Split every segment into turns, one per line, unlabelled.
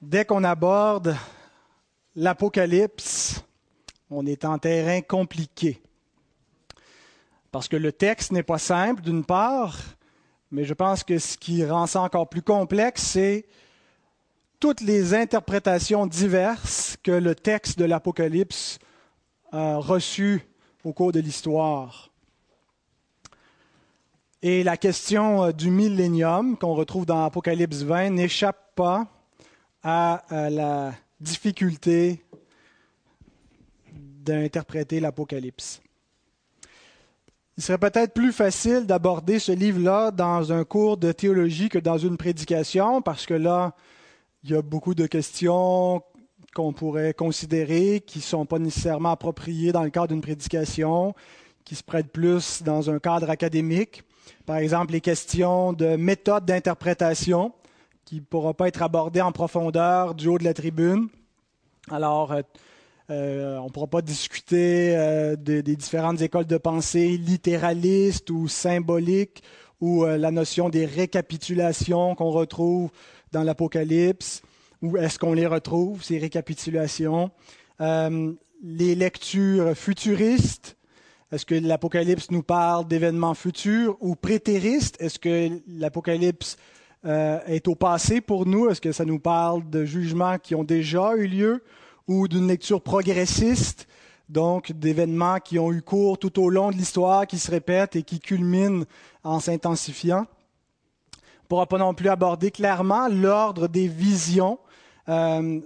Dès qu'on aborde l'Apocalypse, on est en terrain compliqué. Parce que le texte n'est pas simple, d'une part, mais je pense que ce qui rend ça encore plus complexe, c'est toutes les interprétations diverses que le texte de l'Apocalypse a reçues au cours de l'histoire. Et la question euh, du millénium qu'on retrouve dans Apocalypse 20 n'échappe pas à la difficulté d'interpréter l'Apocalypse. Il serait peut-être plus facile d'aborder ce livre-là dans un cours de théologie que dans une prédication, parce que là, il y a beaucoup de questions qu'on pourrait considérer qui ne sont pas nécessairement appropriées dans le cadre d'une prédication, qui se prêtent plus dans un cadre académique. Par exemple, les questions de méthode d'interprétation, qui ne pourra pas être abordées en profondeur du haut de la tribune. Alors, euh, euh, on ne pourra pas discuter euh, des différentes écoles de pensée littéralistes ou symboliques ou la notion des récapitulations qu'on retrouve dans l'Apocalypse. Où est-ce qu'on les retrouve, ces récapitulations? les lectures futuristes. Est-ce que l'Apocalypse nous parle d'événements futurs ou prétéristes? Est-ce que l'Apocalypse est au passé pour nous? Est-ce que ça nous parle de jugements qui ont déjà eu lieu? ou d'une lecture progressiste, donc d'événements qui ont eu cours tout au long de l'histoire, qui se répètent et qui culminent en s'intensifiant? On ne pourra pas non plus aborder clairement l'ordre des visions. Euh,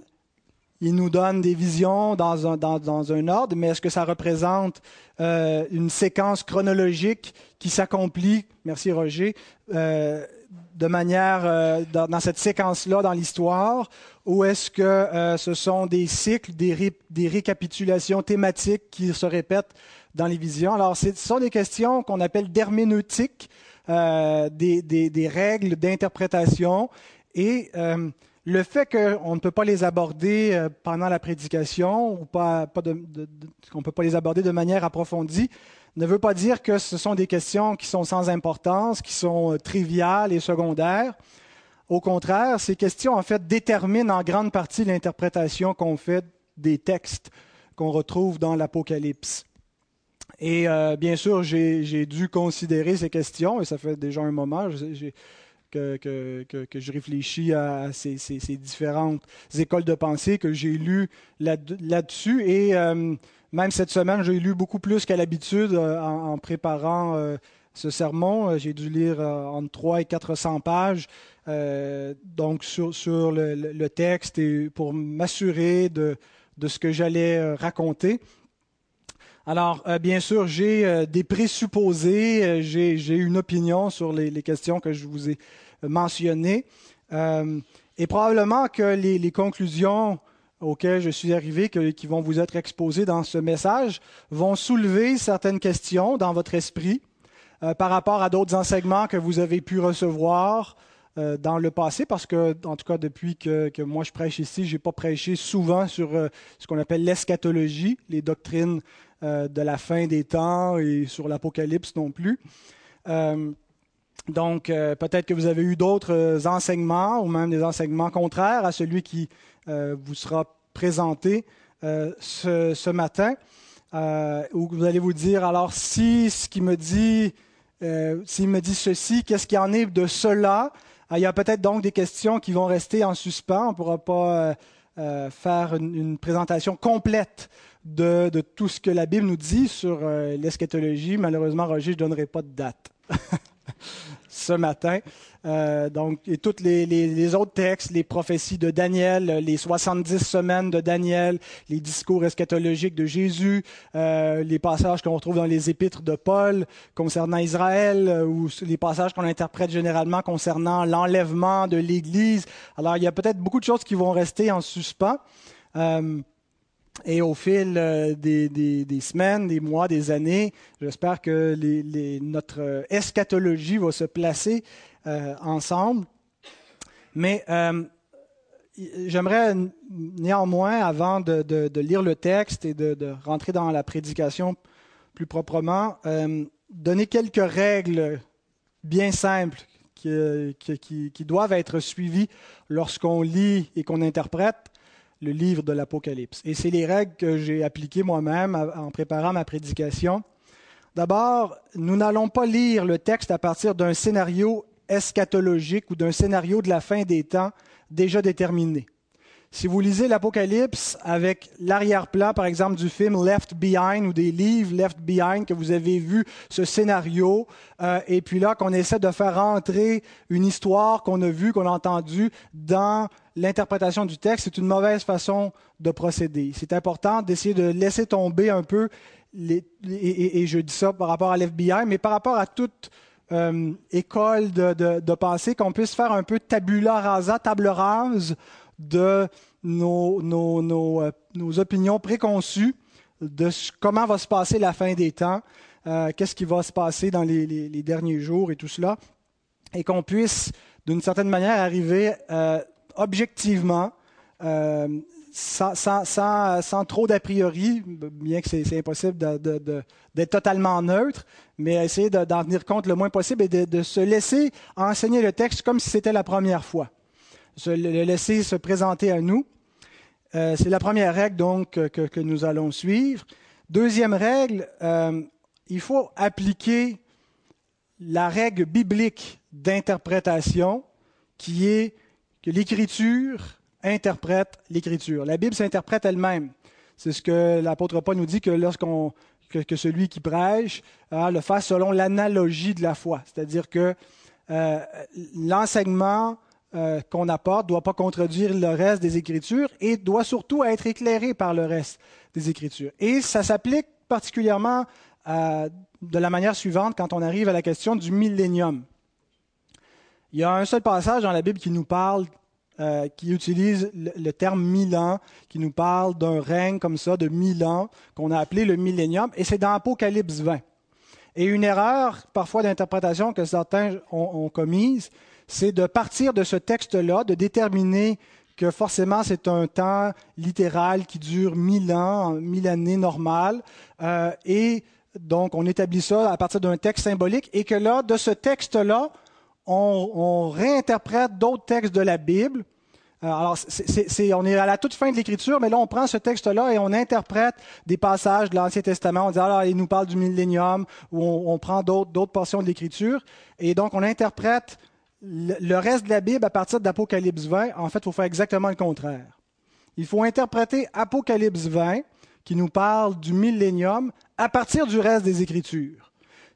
il nous donne des visions dans un, dans, un ordre, mais est-ce que ça représente euh, une séquence chronologique qui s'accomplit, merci Roger, euh, de manière dans, cette séquence-là dans l'histoire, ou est-ce que ce sont des cycles, des, des, récapitulations thématiques qui se répètent dans les visions? Alors, ce sont des questions qu'on appelle d'herméneutique, euh, des, des, règles d'interprétation, et le fait qu'on ne peut pas les aborder pendant la prédication, ou pas, de, qu'on ne peut pas les aborder de manière approfondie, ne veut pas dire que ce sont des questions qui sont sans importance, qui sont euh, triviales et secondaires. Au contraire, ces questions, en fait, déterminent en grande partie l'interprétation qu'on fait des textes qu'on retrouve dans l'Apocalypse. Et euh, bien sûr, j'ai dû considérer ces questions, et ça fait déjà un moment que, que, je réfléchis à ces, différentes écoles de pensée que j'ai lues là-dessus. et euh, même cette semaine, j'ai lu beaucoup plus qu'à l'habitude euh, en, préparant euh, ce sermon. J'ai dû lire entre 3 et 400 pages donc sur, le, texte et pour m'assurer de, ce que j'allais raconter. Alors, bien sûr, j'ai des présupposés, j'ai une opinion sur les, questions que je vous ai mentionnées. et probablement que les conclusions auxquels je suis arrivé, qui vont vous être exposés dans ce message, vont soulever certaines questions dans votre esprit euh, par rapport à d'autres enseignements que vous avez pu recevoir euh, dans le passé, parce que, en tout cas, depuis que, moi je prêche ici, je n'ai pas prêché souvent sur euh, ce qu'on appelle l'eschatologie, les doctrines de la fin des temps et sur l'Apocalypse non plus. Donc, peut-être que vous avez eu d'autres enseignements ou même des enseignements contraires à celui qui euh, vous sera présenté euh, ce, matin, euh, où vous allez vous dire, alors si ce qui me dit, s'il me dit ceci, qu'est-ce qu'il en est de cela? Il y a peut-être donc des questions qui vont rester en suspens. On ne pourra pas faire une, présentation complète de, de, tout ce que la Bible nous dit sur l'eschatologie. Malheureusement, Roger, je ne donnerai pas de date. ce matin. Euh, donc, et tous les, autres textes, les prophéties de Daniel, les 70 semaines de Daniel, les discours eschatologiques de Jésus, euh, les passages qu'on retrouve dans les épîtres de Paul concernant Israël, euh, ou les passages qu'on interprète généralement concernant l'enlèvement de l'Église. Alors, il y a peut-être beaucoup de choses qui vont rester en suspens. Et au fil euh, des, semaines, des mois, des années, j'espère que notre eschatologie va se placer euh, ensemble. Mais euh, j'aimerais néanmoins, avant de, lire le texte et de, rentrer dans la prédication plus proprement, euh, donner quelques règles bien simples qui, qui doivent être suivies lorsqu'on lit et qu'on interprète le livre de l'Apocalypse. Et c'est les règles que j'ai appliquées moi-même en préparant ma prédication. D'abord, nous n'allons pas lire le texte à partir d'un scénario eschatologique ou d'un scénario de la fin des temps déjà déterminé. Si vous lisez l'Apocalypse avec l'arrière-plan, par exemple, du film Left Behind ou des livres Left Behind, que vous avez vu ce scénario, euh, et puis là qu'on essaie de faire entrer une histoire qu'on a vue, qu'on a entendue dans l'interprétation du texte, c'est une mauvaise façon de procéder. C'est important d'essayer de laisser tomber un peu, les, et, je dis ça par rapport à l'FBI, mais par rapport à toute euh, école de, de, de pensée, qu'on puisse faire un peu tabula rasa, table rase de nos, euh, nos, opinions préconçues de comment va se passer la fin des temps, euh, qu'est-ce qui va se passer dans les, derniers jours et tout cela, et qu'on puisse, d'une certaine manière, arriver euh, objectivement, sans, trop d'a priori, bien que c'est impossible d'être totalement neutre, mais essayer d'en tenir compte le moins possible et de se laisser enseigner le texte comme si c'était la première fois le laisser se présenter à nous. Euh, c'est la première règle donc que, nous allons suivre. Deuxième règle, euh, il faut appliquer la règle biblique d'interprétation qui est que l'Écriture interprète l'Écriture. La Bible s'interprète elle-même. C'est ce que l'apôtre Paul nous dit que lorsqu'on celui qui prêche hein, le fasse selon l'analogie de la foi, c'est-à-dire que euh, l'enseignement euh, qu'on apporte doit pas contredire le reste des Écritures et doit surtout être éclairé par le reste des Écritures. Et ça s'applique particulièrement euh, de la manière suivante quand on arrive à la question du millénium. Il y a un seul passage dans la Bible qui nous parle, euh, qui utilise le, terme mille ans, qui nous parle d'un règne comme ça de mille ans, qu'on a appelé le millénium, et c'est dans Apocalypse 20. Et une erreur parfois d'interprétation que certains ont commise, c'est de partir de ce texte-là, de déterminer que forcément c'est un temps littéral qui dure mille ans, mille années normales, euh, et donc on établit ça à partir d'un texte symbolique, et que là, de ce texte-là, on, réinterprète d'autres textes de la Bible. Euh, alors, on est à la toute fin de l'Écriture, mais là, on prend ce texte-là et on interprète des passages de l'Ancien Testament. On dit, alors, il nous parle du millénium, ou on, on prend d'autres portions de l'Écriture. Et donc, on interprète le reste de la Bible à partir d'Apocalypse 20, en fait, il faut faire exactement le contraire. Il faut interpréter Apocalypse 20, qui nous parle du millénium, à partir du reste des Écritures.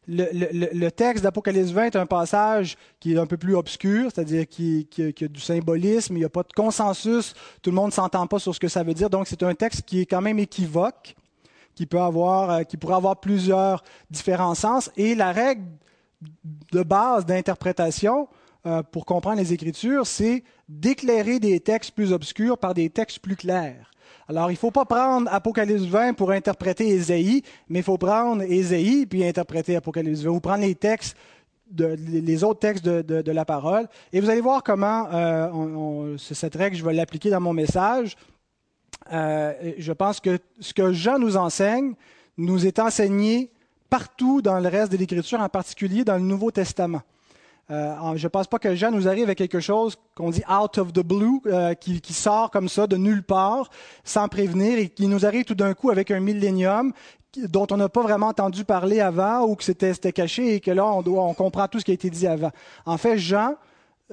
Le, texte d'Apocalypse 20 est un passage qui est un peu plus obscur, c'est-à-dire qui, a du symbolisme, il n'y a pas de consensus, tout le monde ne s'entend pas sur ce que ça veut dire, donc c'est un texte qui est quand même équivoque, qui, peut avoir, euh, qui pourrait avoir plusieurs différents sens, et la règle de base d'interprétation, euh, pour comprendre les Écritures, c'est d'éclairer des textes plus obscurs par des textes plus clairs. Alors, il ne faut pas prendre Apocalypse 20 pour interpréter Ésaïe, mais il faut prendre Ésaïe puis interpréter Apocalypse 20, ou prendre les textes les autres textes de, la parole. Et vous allez voir comment euh, cette règle, je vais l'appliquer dans mon message. Euh, je pense que ce que Jean nous enseigne nous est enseigné partout dans le reste de l'Écriture, en particulier dans le Nouveau Testament. Euh, je ne pense pas que Jean nous arrive avec quelque chose qu'on dit out of the blue, euh, qui, sort comme ça de nulle part, sans prévenir, et qui nous arrive tout d'un coup avec un millénium dont on n'a pas vraiment entendu parler avant ou que c'était caché et que là, on, doit, on comprend tout ce qui a été dit avant. En fait, Jean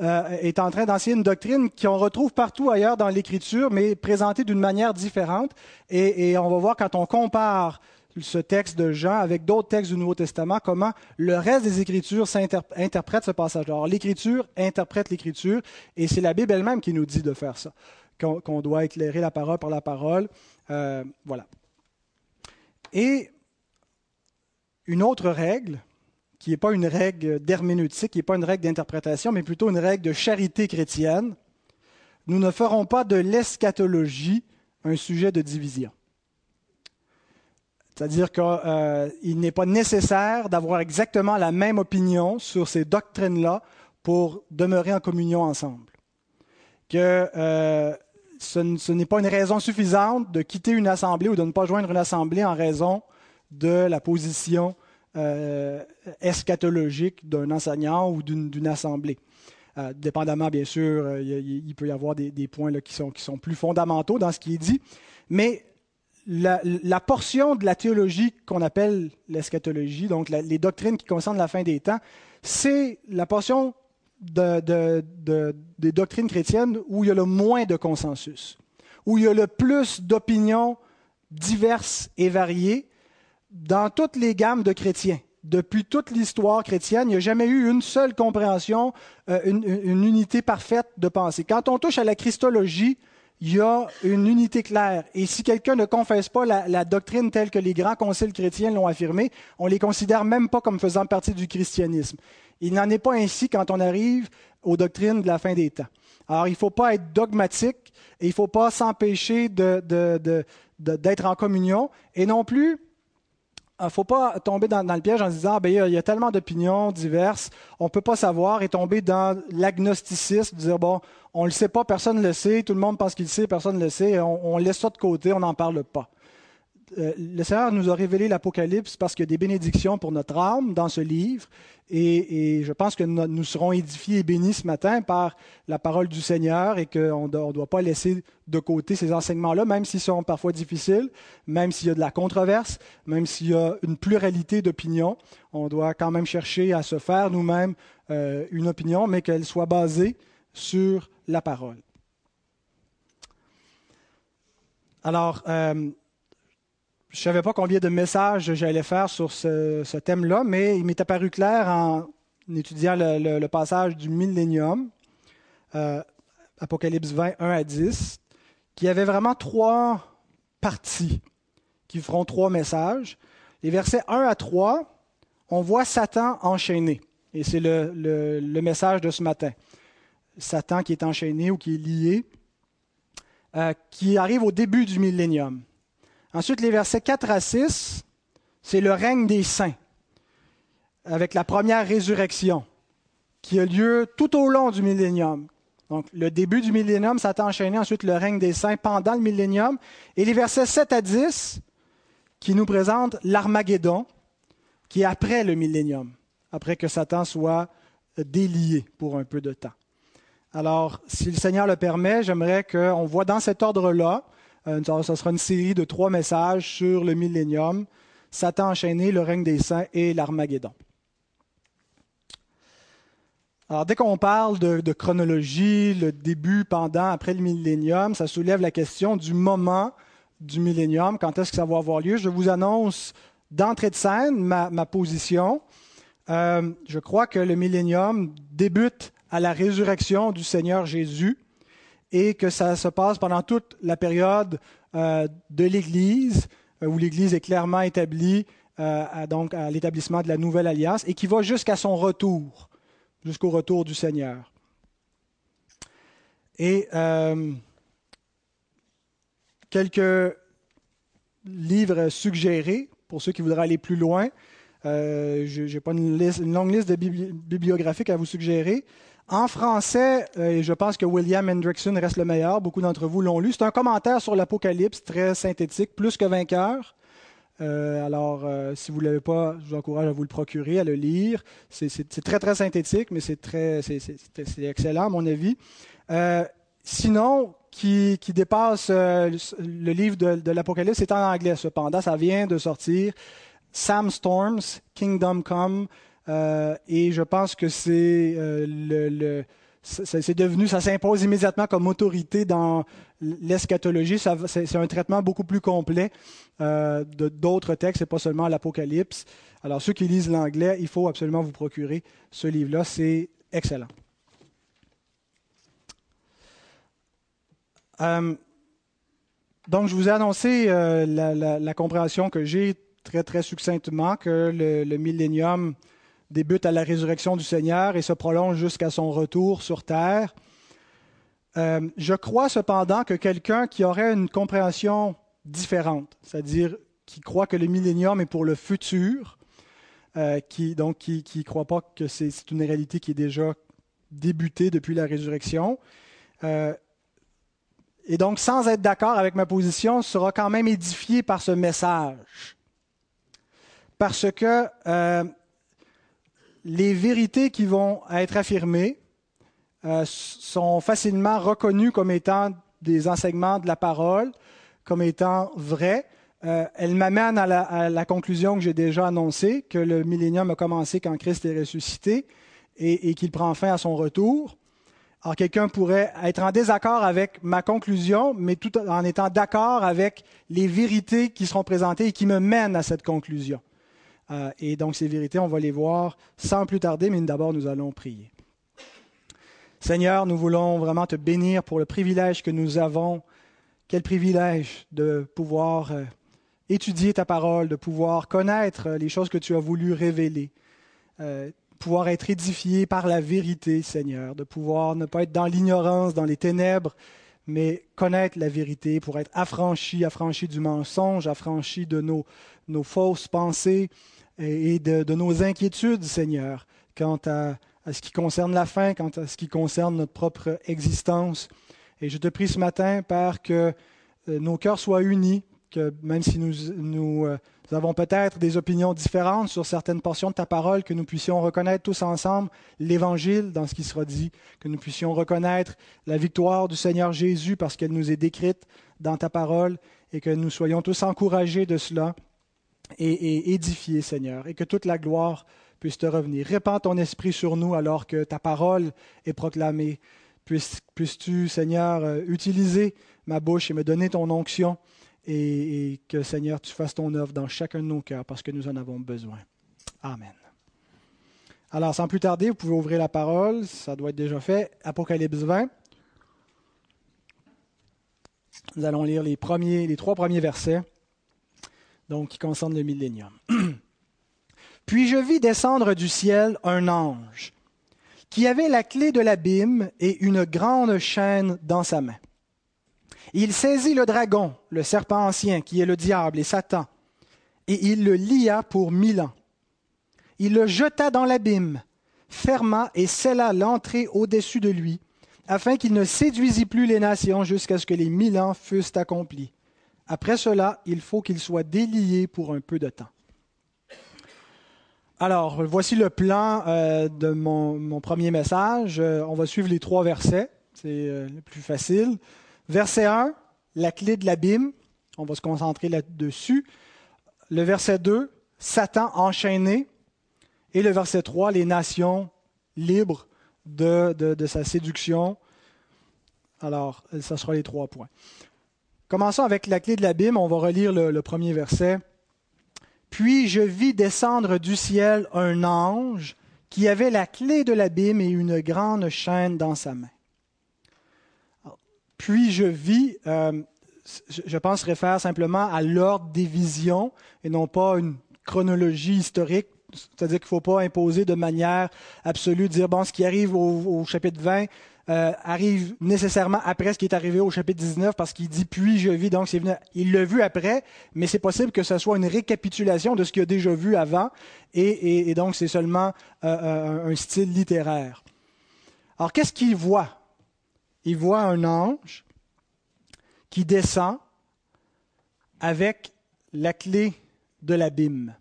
euh, est en train d'enseigner une doctrine qu'on retrouve partout ailleurs dans l'Écriture, mais présentée d'une manière différente. Et, et, on va voir quand on compare ce texte de Jean avec d'autres textes du Nouveau Testament, comment le reste des Écritures interprète ce passage. Alors, l'Écriture interprète l'Écriture, et c'est la Bible elle-même qui nous dit de faire ça, qu'on doit éclairer la parole par la parole. Euh, voilà. Et une autre règle, qui n'est pas une règle d'herméneutique, qui n'est pas une règle d'interprétation, mais plutôt une règle de charité chrétienne, nous ne ferons pas de l'eschatologie un sujet de division. C'est-à-dire qu'il euh, n'est pas nécessaire d'avoir exactement la même opinion sur ces doctrines-là pour demeurer en communion ensemble. Que euh, ce, n'est pas une raison suffisante de quitter une assemblée ou de ne pas joindre une assemblée en raison de la position euh, eschatologique d'un enseignant ou d'une assemblée. Dépendamment, bien sûr, il, peut y avoir des, points qui, sont, qui, sont, plus fondamentaux dans ce qui est dit. Mais la, portion de la théologie qu'on appelle l'eschatologie, donc les doctrines qui concernent la fin des temps, c'est la portion de, des doctrines chrétiennes où il y a le moins de consensus, où il y a le plus d'opinions diverses et variées dans toutes les gammes de chrétiens. Depuis toute l'histoire chrétienne, il n'y a jamais eu une seule compréhension, euh, une, unité parfaite de pensée. Quand on touche à la christologie, il y a une unité claire. Et si quelqu'un ne confesse pas la, doctrine telle que les grands conciles chrétiens l'ont affirmée, on ne les considère même pas comme faisant partie du christianisme. Il n'en est pas ainsi quand on arrive aux doctrines de la fin des temps. Alors, il ne faut pas être dogmatique et il ne faut pas s'empêcher d'être en communion et non plus ne faut pas tomber dans, le piège en se disant, ah, ben, il y a tellement d'opinions diverses, on ne peut pas savoir, et tomber dans l'agnosticisme, dire, bon, on ne le sait pas, personne ne le sait, tout le monde pense qu'il le sait, personne ne le sait, on laisse ça de côté, on n'en parle pas. Euh, le Seigneur nous a révélé l'Apocalypse parce qu'il y a des bénédictions pour notre âme dans ce livre. Et, je pense que nous serons édifiés et bénis ce matin par la parole du Seigneur et qu'on ne doit pas laisser de côté ces enseignements-là, même s'ils sont parfois difficiles, même s'il y a de la controverse, même s'il y a une pluralité d'opinions. On doit quand même chercher à se faire nous-mêmes euh, une opinion, mais qu'elle soit basée sur la parole. Alors, euh, je ne savais pas combien de messages j'allais faire sur ce, thème-là, mais il m'est apparu clair en étudiant le, passage du millénium, euh, Apocalypse 20, 1 à 10, qui avait vraiment trois parties qui feront trois messages. Les versets 1 à 3, on voit Satan enchaîné. Et c'est le, message de ce matin. Satan qui est enchaîné ou qui est lié, euh, qui arrive au début du millénium. Ensuite, les versets 4 à 6, c'est le règne des saints, avec la première résurrection, qui a lieu tout au long du millénium. Donc, le début du millénium, ça a enchaîné ensuite le règne des saints pendant le millénium. Et les versets 7 à 10, qui nous présentent l'Armageddon, qui est après le millénium, après que Satan soit délié pour un peu de temps. Alors, si le Seigneur le permet, j'aimerais qu'on voit dans cet ordre-là euh, ce sera une série de trois messages sur le millénium, Satan enchaîné, le règne des saints et l'Armageddon. Alors, dès qu'on parle de, chronologie, le début, pendant, après le millénium, ça soulève la question du moment du millénium, quand est-ce que ça va avoir lieu? Je vous annonce d'entrée de scène ma, position. Euh, je crois que le millénium débute à la résurrection du Seigneur Jésus et que ça se passe pendant toute la période euh, de l'Église, euh, où l'Église est clairement établie euh, à, donc à l'établissement de la nouvelle alliance, et qui va jusqu'à son retour, jusqu'au retour du Seigneur. Et quelques livres suggérés pour ceux qui voudraient aller plus loin. je n'ai pas une, une, longue liste de bibliographiques à vous suggérer. En français, euh, je pense que William Hendrickson reste le meilleur. Beaucoup d'entre vous l'ont lu. C'est un commentaire sur l'Apocalypse très synthétique, plus que vainqueur. Euh, alors, euh, si vous ne l'avez pas, je vous encourage à vous le procurer, à le lire. C'est très, très synthétique, mais c'est excellent, à mon avis. sinon, qui, dépasse le livre de, de l'Apocalypse, c'est en anglais cependant. Ça vient de sortir. Sam Storms, Kingdom Come. Euh, et je pense que c'est euh, le, c'est devenu, ça s'impose immédiatement comme autorité dans l'eschatologie. C'est un traitement beaucoup plus complet euh, d'autres textes et pas seulement l'Apocalypse. Alors, ceux qui lisent l'anglais, il faut absolument vous procurer ce livre-là. C'est excellent. donc, je vous ai annoncé la, compréhension que j'ai très, très succinctement que le, le millénium débute à la résurrection du Seigneur et se prolonge jusqu'à son retour sur terre. Euh, je crois cependant que quelqu'un qui aurait une compréhension différente, c'est-à-dire qui croit que le millénium est pour le futur, euh, qui donc qui ne croit pas que c'est une réalité qui est déjà débutée depuis la résurrection, euh, et donc sans être d'accord avec ma position, sera quand même édifié par ce message. parce que les vérités qui vont être affirmées euh, sont facilement reconnues comme étant des enseignements de la parole, comme étant vraies. Euh, elles m'amènent à, la, conclusion que j'ai déjà annoncée, que le millénium a commencé quand Christ est ressuscité et, et qu'il prend fin à son retour. Alors quelqu'un pourrait être en désaccord avec ma conclusion, mais tout en étant d'accord avec les vérités qui seront présentées et qui me mènent à cette conclusion. Euh, et donc ces vérités, on va les voir sans plus tarder, mais d'abord nous allons prier. Seigneur, nous voulons vraiment te bénir pour le privilège que nous avons. Quel privilège de pouvoir euh, étudier ta parole, de pouvoir connaître les choses que tu as voulu révéler. Euh, pouvoir être édifié par la vérité, Seigneur, de pouvoir ne pas être dans l'ignorance, dans les ténèbres, mais connaître la vérité pour être affranchi, affranchi du mensonge, affranchi de nos, nos fausses pensées et de, nos inquiétudes, Seigneur, quant à, ce qui concerne la fin, quant à ce qui concerne notre propre existence. Et je te prie ce matin, Père, que euh, nos cœurs soient unis, que même si nous euh, nous avons peut-être des opinions différentes sur certaines portions de ta parole, que nous puissions reconnaître tous ensemble l'Évangile dans ce qui sera dit, que nous puissions reconnaître la victoire du Seigneur Jésus parce qu'elle nous est décrite dans ta parole et que nous soyons tous encouragés de cela et, et édifiés, Seigneur, et que toute la gloire puisse te revenir. Répands ton esprit sur nous alors que ta parole est proclamée. Puisses-tu, Seigneur, euh, utiliser ma bouche et me donner ton onction et, que Seigneur, tu fasses ton œuvre dans chacun de nos cœurs parce que nous en avons besoin. Amen. Alors, sans plus tarder, vous pouvez ouvrir la parole, ça doit être déjà fait. Apocalypse 20. Nous allons lire les, premiers, les trois premiers versets, donc qui concernent le millénium. Puis je vis descendre du ciel un ange qui avait la clé de l'abîme et une grande chaîne dans sa main. Il saisit le dragon, le serpent ancien, qui est le diable et Satan, et il le lia pour mille ans. Il le jeta dans l'abîme, ferma et scella l'entrée au-dessus de lui, afin qu'il ne séduisît plus les nations jusqu'à ce que les mille ans fussent accomplis. Après cela, il faut qu'il soit délié pour un peu de temps. Alors, voici le plan euh, de mon, premier message. Euh, on va suivre les trois versets, c'est euh, le plus facile. Verset 1, la clé de l'abîme. On va se concentrer là-dessus. Le verset 2, Satan enchaîné. Et le verset 3, les nations libres de, de, sa séduction. Alors, ce sera les trois points. Commençons avec la clé de l'abîme. On va relire le, premier verset. Puis je vis descendre du ciel un ange qui avait la clé de l'abîme et une grande chaîne dans sa main. Puis je vis, euh, je pense, réfère simplement à l'ordre des visions et non pas une chronologie historique. C'est-à-dire qu'il ne faut pas imposer de manière absolue, dire, bon, ce qui arrive au, chapitre 20 euh, arrive nécessairement après ce qui est arrivé au chapitre 19 parce qu'il dit puis je vis, donc c'est il l'a vu après, mais c'est possible que ce soit une récapitulation de ce qu'il a déjà vu avant et, donc c'est seulement euh, un style littéraire. Alors qu'est-ce qu'il voit? Il voit un ange qui descend avec la clé de l'abîme.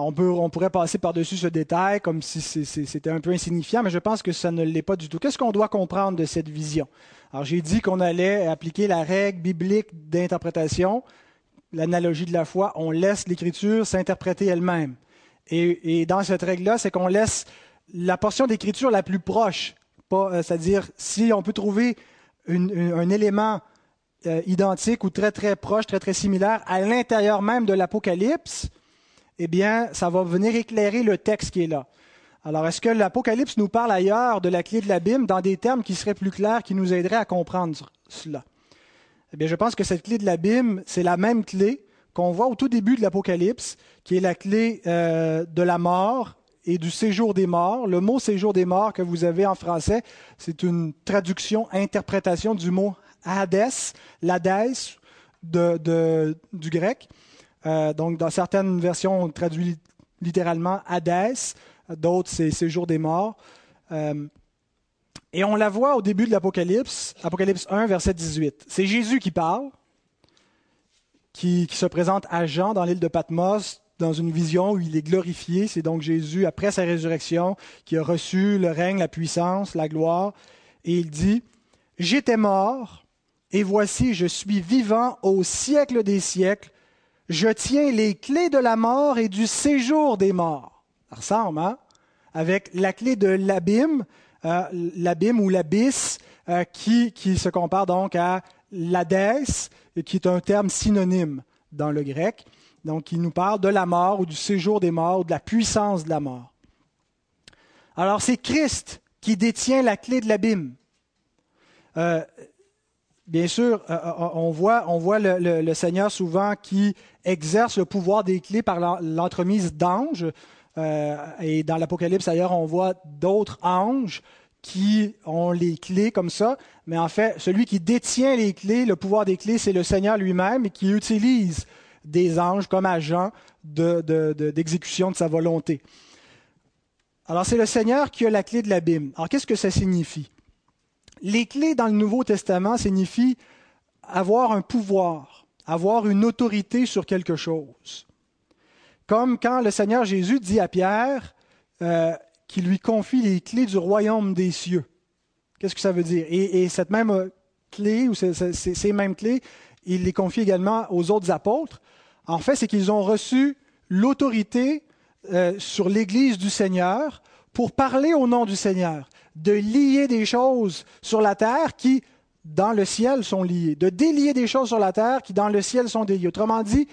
On, pourrait passer par-dessus ce détail comme si c'était un peu insignifiant, mais je pense que ça ne l'est pas du tout. Qu'est-ce qu'on doit comprendre de cette vision? Alors j'ai dit qu'on allait appliquer la règle biblique d'interprétation, l'analogie de la foi. On laisse l'Écriture s'interpréter elle-même. Et, et, dans cette règle-là, c'est qu'on laisse la portion d'Écriture la plus proche euh, c'est-à-dire, si on peut trouver un élément euh, identique ou très très proche, très très similaire à l'intérieur même de l'Apocalypse, eh bien, ça va venir éclairer le texte qui est là. Alors, est-ce que l'Apocalypse nous parle ailleurs de la clé de l'abîme dans des termes qui seraient plus clairs, qui nous aideraient à comprendre cela? Eh bien, je pense que cette clé de l'abîme, c'est la même clé qu'on voit au tout début de l'Apocalypse, qui est la clé euh, de la mort et du séjour des morts. Le mot séjour des morts que vous avez en français, c'est une traduction, interprétation du mot Hades, l'Hadès du grec. Euh, donc, dans certaines versions, on traduit littéralement Hadès, d'autres, c'est séjour des morts. Euh, et on la voit au début de l'Apocalypse, Apocalypse 1, verset 18. C'est Jésus qui parle. qui, se présente à Jean dans l'île de Patmos dans une vision où il est glorifié. C'est donc Jésus, après sa résurrection, qui a reçu le règne, la puissance, la gloire. Et il dit, J'étais mort, et voici, je suis vivant au siècle des siècles. Je tiens les clés de la mort et du séjour des morts. Ça ressemble, hein? Avec la clé de l'abîme, euh, l'abîme ou l'abysse, euh, qui, qui se compare donc à l'Hadès, qui est un terme synonyme dans le grec. Donc, il nous parle de la mort ou du séjour des morts ou de la puissance de la mort. Alors, c'est Christ qui détient la clé de l'abîme. Euh, bien sûr, euh, euh, on voit, on voit le, Seigneur souvent qui exerce le pouvoir des clés par l'entremise d'anges. et dans l'Apocalypse, d'ailleurs, on voit d'autres anges qui ont les clés comme ça. Mais en fait, celui qui détient les clés, le pouvoir des clés, c'est le Seigneur lui-même qui utilise des anges comme agents d'exécution de, sa volonté. Alors c'est le Seigneur qui a la clé de l'abîme. Alors qu'est-ce que ça signifie? Les clés dans le Nouveau Testament signifient avoir un pouvoir, avoir une autorité sur quelque chose. Comme quand le Seigneur Jésus dit à Pierre euh, qu'il lui confie les clés du royaume des cieux. Qu'est-ce que ça veut dire? Et, cette même clé, ou ces, ces mêmes clés, il les confie également aux autres apôtres. En fait, c'est qu'ils ont reçu l'autorité euh, sur l'Église du Seigneur pour parler au nom du Seigneur, de lier des choses sur la terre qui, dans le ciel, sont liées, de délier des choses sur la terre qui, dans le ciel, sont déliées. Autrement dit,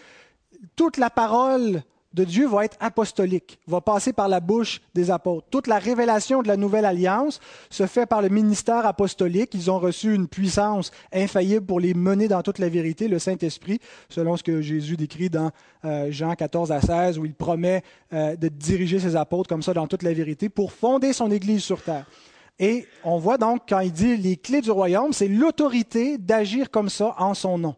toute la parole de Dieu va être apostolique, va passer par la bouche des apôtres. Toute la révélation de la nouvelle alliance se fait par le ministère apostolique. Ils ont reçu une puissance infaillible pour les mener dans toute la vérité, le Saint-Esprit, selon ce que Jésus décrit dans euh, Jean 14 à 16, où il promet euh, de diriger ses apôtres comme ça dans toute la vérité pour fonder son Église sur terre. Et on voit donc, quand il dit les clés du royaume, c'est l'autorité d'agir comme ça en son nom.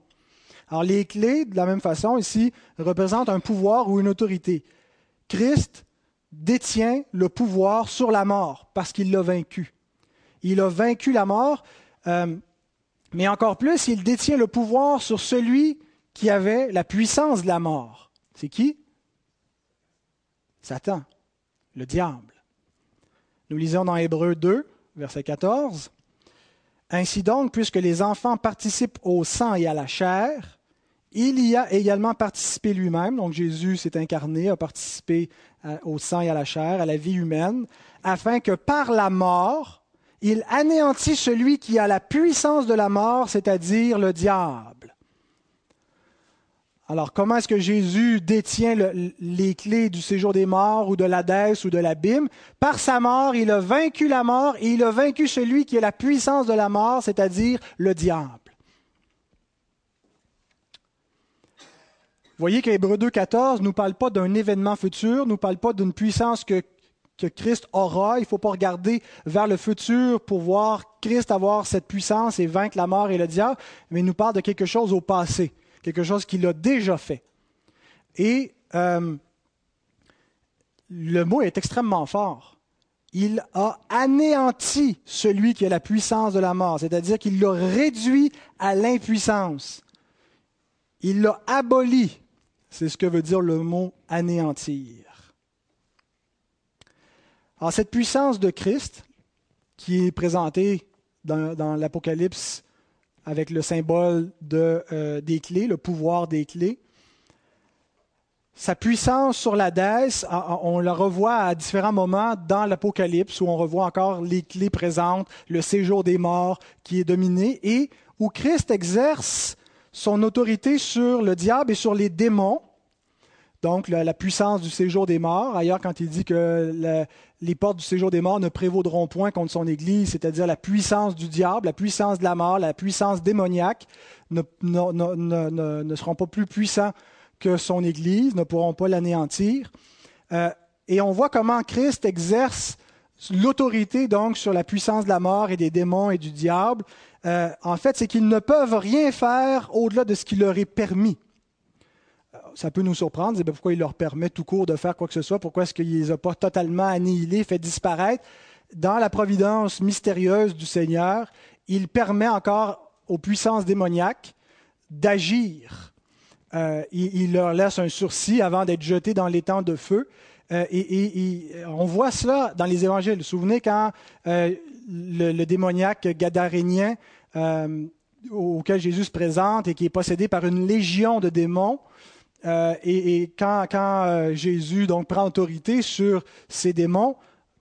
Alors les clés, de la même façon, ici, représentent un pouvoir ou une autorité. Christ détient le pouvoir sur la mort parce qu'il l'a vaincu. Il a vaincu la mort, euh, mais encore plus, il détient le pouvoir sur celui qui avait la puissance de la mort. C'est qui? Satan, le diable. Nous lisons dans Hébreu 2, verset 14. Ainsi donc, puisque les enfants participent au sang et à la chair, il y a également participé lui-même, donc Jésus s'est incarné, a participé euh, au sang et à la chair, à la vie humaine, afin que par la mort, il anéantit celui qui a la puissance de la mort, c'est-à-dire le diable. Alors, comment est-ce que Jésus détient les clés du séjour des morts ou de l'Hadès ou de l'abîme? Par sa mort, il a vaincu la mort et il a vaincu celui qui a la puissance de la mort, c'est-à-dire le diable. Voyez qu'Hébreu 2.14 ne nous parle pas d'un événement futur, ne nous parle pas d'une puissance que, que Christ aura. Il ne faut pas regarder vers le futur pour voir Christ avoir cette puissance et vaincre la mort et le diable, mais il nous parle de quelque chose au passé, quelque chose qu'il a déjà fait. Et euh, le mot est extrêmement fort. Il a anéanti celui qui a la puissance de la mort, c'est-à-dire qu'il l'a réduit à l'impuissance. Il l'a aboli. C'est ce que veut dire le mot anéantir. Alors cette puissance de Christ, qui est présentée dans, l'Apocalypse avec le symbole euh, des clés, le pouvoir des clés, sa puissance sur la on la revoit à différents moments dans l'Apocalypse, où on revoit encore les clés présentes, le séjour des morts qui est dominé, et où Christ exerce son autorité sur le diable et sur les démons, donc la, puissance du séjour des morts. Ailleurs, quand il dit que les portes du séjour des morts ne prévaudront point contre son Église, c'est-à-dire la puissance du diable, la puissance de la mort, la puissance démoniaque, ne, seront pas plus puissants que son Église, ne pourront pas l'anéantir. Euh, et on voit comment Christ exerce l'autorité donc sur la puissance de la mort et des démons et du diable, euh, en fait, c'est qu'ils ne peuvent rien faire au-delà de ce qui leur est permis. Euh, ça peut nous surprendre, ben, pourquoi il leur permet tout court de faire quoi que ce soit, pourquoi est-ce qu'il ne les a pas totalement annihilés, fait disparaître. Dans la providence mystérieuse du Seigneur, il permet encore aux puissances démoniaques d'agir euh, il, leur laisse un sursis avant d'être jeté dans l'étang de feu. Et, on voit cela dans les évangiles. Vous vous souvenez quand le, démoniaque gadarénien auquel Jésus se présente et qui est possédé par une légion de démons, et, quand, quand Jésus donc prend autorité sur ces démons,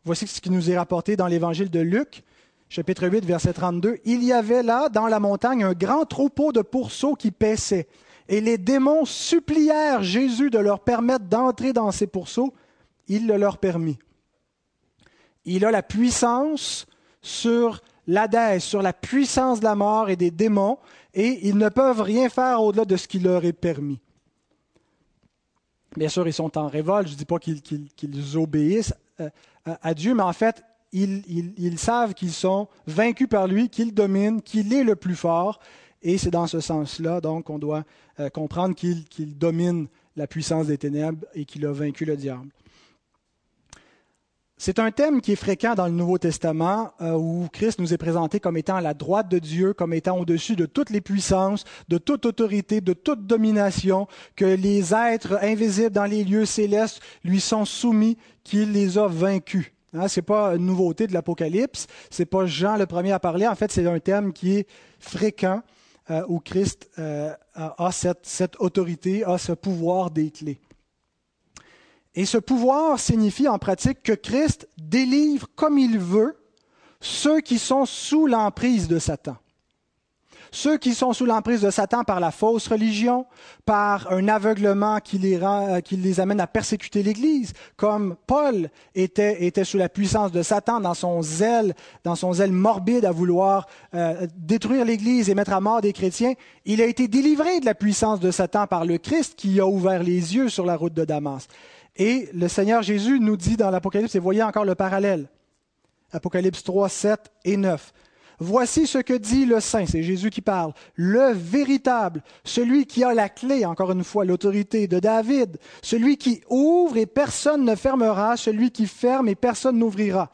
voici ce qui nous est rapporté dans l'évangile de Luc chapitre 8, verset 32, Il y avait là, dans la montagne, un grand troupeau de pourceaux qui paissaient. Et les démons supplièrent Jésus de leur permettre d'entrer dans ces pourceaux. Il le leur permit. Il a la puissance sur l'Hadès, sur la puissance de la mort et des démons, et ils ne peuvent rien faire au-delà de ce qui leur est permis. Bien sûr, ils sont en révolte. Je ne dis pas qu'ils obéissent euh, à Dieu, mais en fait, ils, savent qu'ils sont vaincus par lui, qu'il domine, qu'il est le plus fort. Et c'est dans ce sens-là, donc, qu'on doit euh, comprendre qu'il domine la puissance des ténèbres et qu'il a vaincu le diable. C'est un thème qui est fréquent dans le Nouveau Testament, euh, où Christ nous est présenté comme étant à la droite de Dieu, comme étant au-dessus de toutes les puissances, de toute autorité, de toute domination, que les êtres invisibles dans les lieux célestes lui sont soumis, qu'il les a vaincus. Hein, ce n'est pas une nouveauté de l'Apocalypse, ce n'est pas Jean le premier à parler, en fait c'est un thème qui est fréquent euh, où Christ euh, a cette, cette autorité, a ce pouvoir des clés. Et ce pouvoir signifie en pratique que Christ délivre comme il veut ceux qui sont sous l'emprise de Satan. Ceux qui sont sous l'emprise de Satan par la fausse religion, par un aveuglement qui les, les amène à persécuter l'Église, comme Paul était, était, sous la puissance de Satan dans son zèle, dans son zèle morbide à vouloir euh, détruire l'Église et mettre à mort des chrétiens, il a été délivré de la puissance de Satan par le Christ qui a ouvert les yeux sur la route de Damas. Et le Seigneur Jésus nous dit dans l'Apocalypse, et voyez encore le parallèle, Apocalypse 3, 7 et 9. Voici ce que dit le Saint, c'est Jésus qui parle, le véritable, celui qui a la clé, encore une fois, l'autorité de David, celui qui ouvre et personne ne fermera, celui qui ferme et personne n'ouvrira.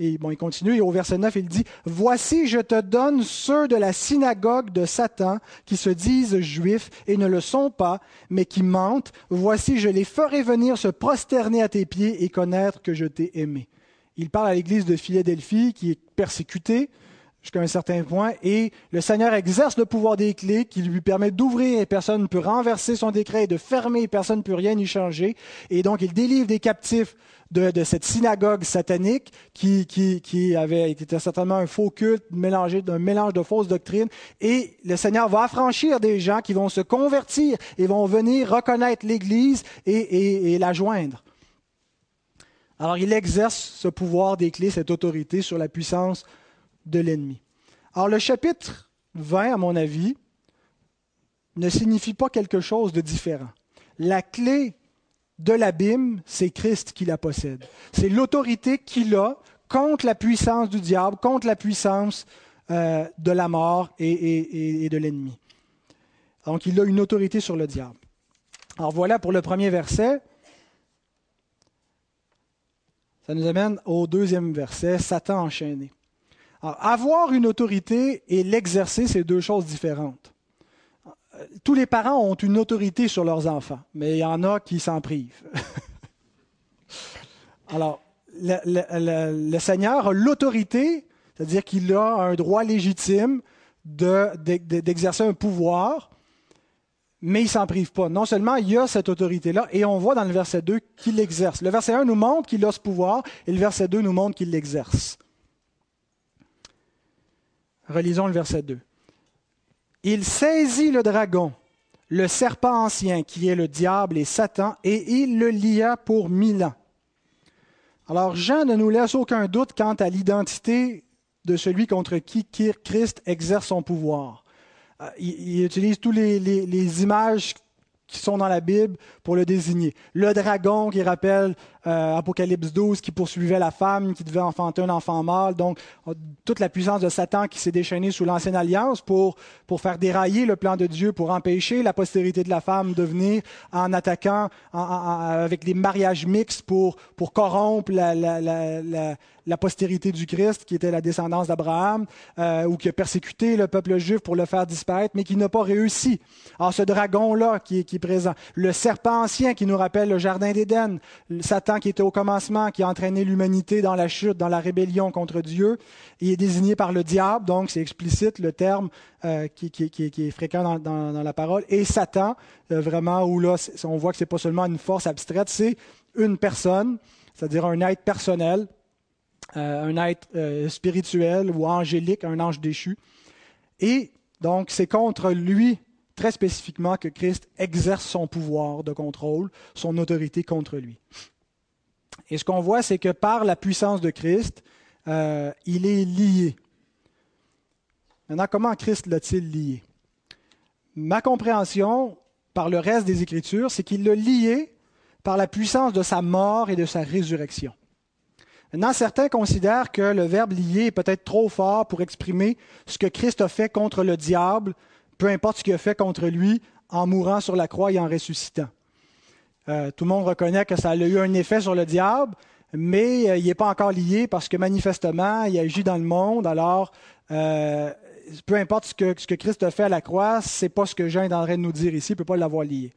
Et bon, il continue, et au verset 9, il dit, Voici, je te donne ceux de la synagogue de Satan qui se disent juifs et ne le sont pas, mais qui mentent. Voici, je les ferai venir se prosterner à tes pieds et connaître que je t'ai aimé. Il parle à l'église de Philadelphie qui est persécutée, jusqu'à un certain point, et le Seigneur exerce le pouvoir des clés qui lui permet d'ouvrir et personne ne peut renverser son décret, et de fermer et personne ne peut rien y changer. Et donc il délivre des captifs de, cette synagogue satanique qui, qui, avait été certainement un faux culte mélangé d'un mélange de fausses doctrines. Et le Seigneur va affranchir des gens qui vont se convertir et vont venir reconnaître l'Église et, et la joindre. Alors il exerce ce pouvoir des clés, cette autorité sur la puissance de l'ennemi. Alors le chapitre 20, à mon avis, ne signifie pas quelque chose de différent. La clé de l'abîme, c'est Christ qui la possède. C'est l'autorité qu'il a contre la puissance du diable, contre la puissance euh, de la mort et, et de l'ennemi. Donc il a une autorité sur le diable. Alors voilà pour le premier verset. Ça nous amène au deuxième verset, Satan enchaîné avoir une autorité et l'exercer, c'est deux choses différentes. Tous les parents ont une autorité sur leurs enfants, mais il y en a qui s'en privent. Alors, le, Seigneur a l'autorité, c'est-à-dire qu'il a un droit légitime d'exercer un pouvoir, mais il ne s'en prive pas. Non seulement il a cette autorité-là, et on voit dans le verset 2 qu'il l'exerce. Le verset 1 nous montre qu'il a ce pouvoir, et le verset 2 nous montre qu'il l'exerce. Relisons le verset 2. Il saisit le dragon, le serpent ancien qui est le diable et Satan, et il le lia pour mille ans. Alors Jean ne nous laisse aucun doute quant à l'identité de celui contre qui Christ exerce son pouvoir. Euh, il, utilise tous les, les images qui sont dans la Bible pour le désigner. Le dragon qui rappelle euh, Apocalypse 12 qui poursuivait la femme qui devait enfanter un enfant mâle. Donc toute la puissance de Satan qui s'est déchaînée sous l'ancienne alliance pour, faire dérailler le plan de Dieu, pour empêcher la postérité de la femme de venir en attaquant avec des mariages mixtes pour, corrompre la, la postérité du Christ, qui était la descendance d'Abraham, euh, ou qui a persécuté le peuple juif pour le faire disparaître, mais qui n'a pas réussi. Alors ce dragon-là qui, qui est, présent, le serpent ancien qui nous rappelle le Jardin d'Éden, Satan qui était au commencement, qui a entraîné l'humanité dans la chute, dans la rébellion contre Dieu, il est désigné par le diable, donc c'est explicite le terme euh, qui, qui, est fréquent dans, la parole, et Satan, euh, vraiment, où là, on voit que c'est pas seulement une force abstraite, c'est une personne, c'est-à-dire un être personnel, un être euh, spirituel ou angélique, un ange déchu. Et donc, c'est contre lui, très spécifiquement, que Christ exerce son pouvoir de contrôle, son autorité contre lui. Et ce qu'on voit, c'est que par la puissance de Christ, euh, il est lié. Maintenant, comment Christ l'a-t-il lié? Ma compréhension, par le reste des Écritures, c'est qu'il l'a lié par la puissance de sa mort et de sa résurrection. Maintenant, certains considèrent que le verbe lié est peut-être trop fort pour exprimer ce que Christ a fait contre le diable, peu importe ce qu'il a fait contre lui en mourant sur la croix et en ressuscitant. Euh, tout le monde reconnaît que ça a eu un effet sur le diable, mais euh, il n'est pas encore lié parce que manifestement, il agit dans le monde. Alors, euh, peu importe ce que, ce que, Christ a fait à la croix, ce n'est pas ce que Jean est en train de nous dire ici, il ne peut pas l'avoir lié.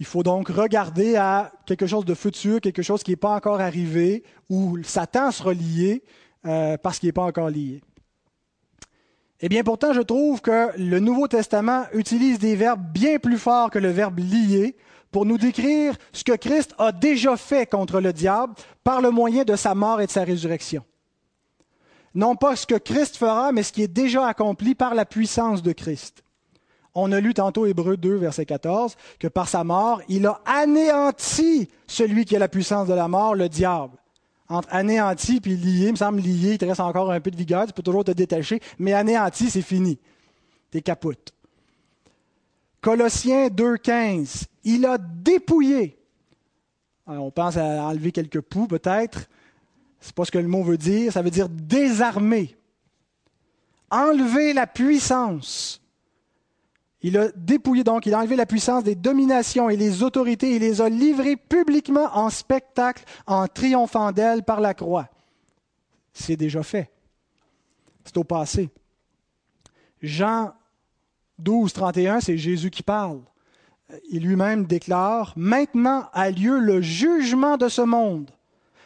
Il faut donc regarder à quelque chose de futur, quelque chose qui n'est pas encore arrivé, où Satan sera lié euh, parce qu'il n'est pas encore lié. Eh bien, pourtant, je trouve que le Nouveau Testament utilise des verbes bien plus forts que le verbe lier pour nous décrire ce que Christ a déjà fait contre le diable par le moyen de sa mort et de sa résurrection. Non pas ce que Christ fera, mais ce qui est déjà accompli par la puissance de Christ. On a lu tantôt Hébreu 2, verset 14, que par sa mort, il a anéanti celui qui a la puissance de la mort, le diable. Entre anéanti puis lié, il me semble lié, il te reste encore un peu de vigueur, tu peux toujours te détacher, mais anéanti, c'est fini. T'es capoute. Colossiens 2, 15, il a dépouillé. on pense à enlever quelques poux, peut-être. C'est pas ce que le mot veut dire. Ça veut dire désarmer. Enlever la puissance il a dépouillé donc, il a enlevé la puissance des dominations et les autorités et les a livrées publiquement en spectacle en triomphant d'elles par la croix. C'est déjà fait. C'est au passé. Jean 12, 31, c'est Jésus qui parle. Il lui-même déclare, Maintenant a lieu le jugement de ce monde.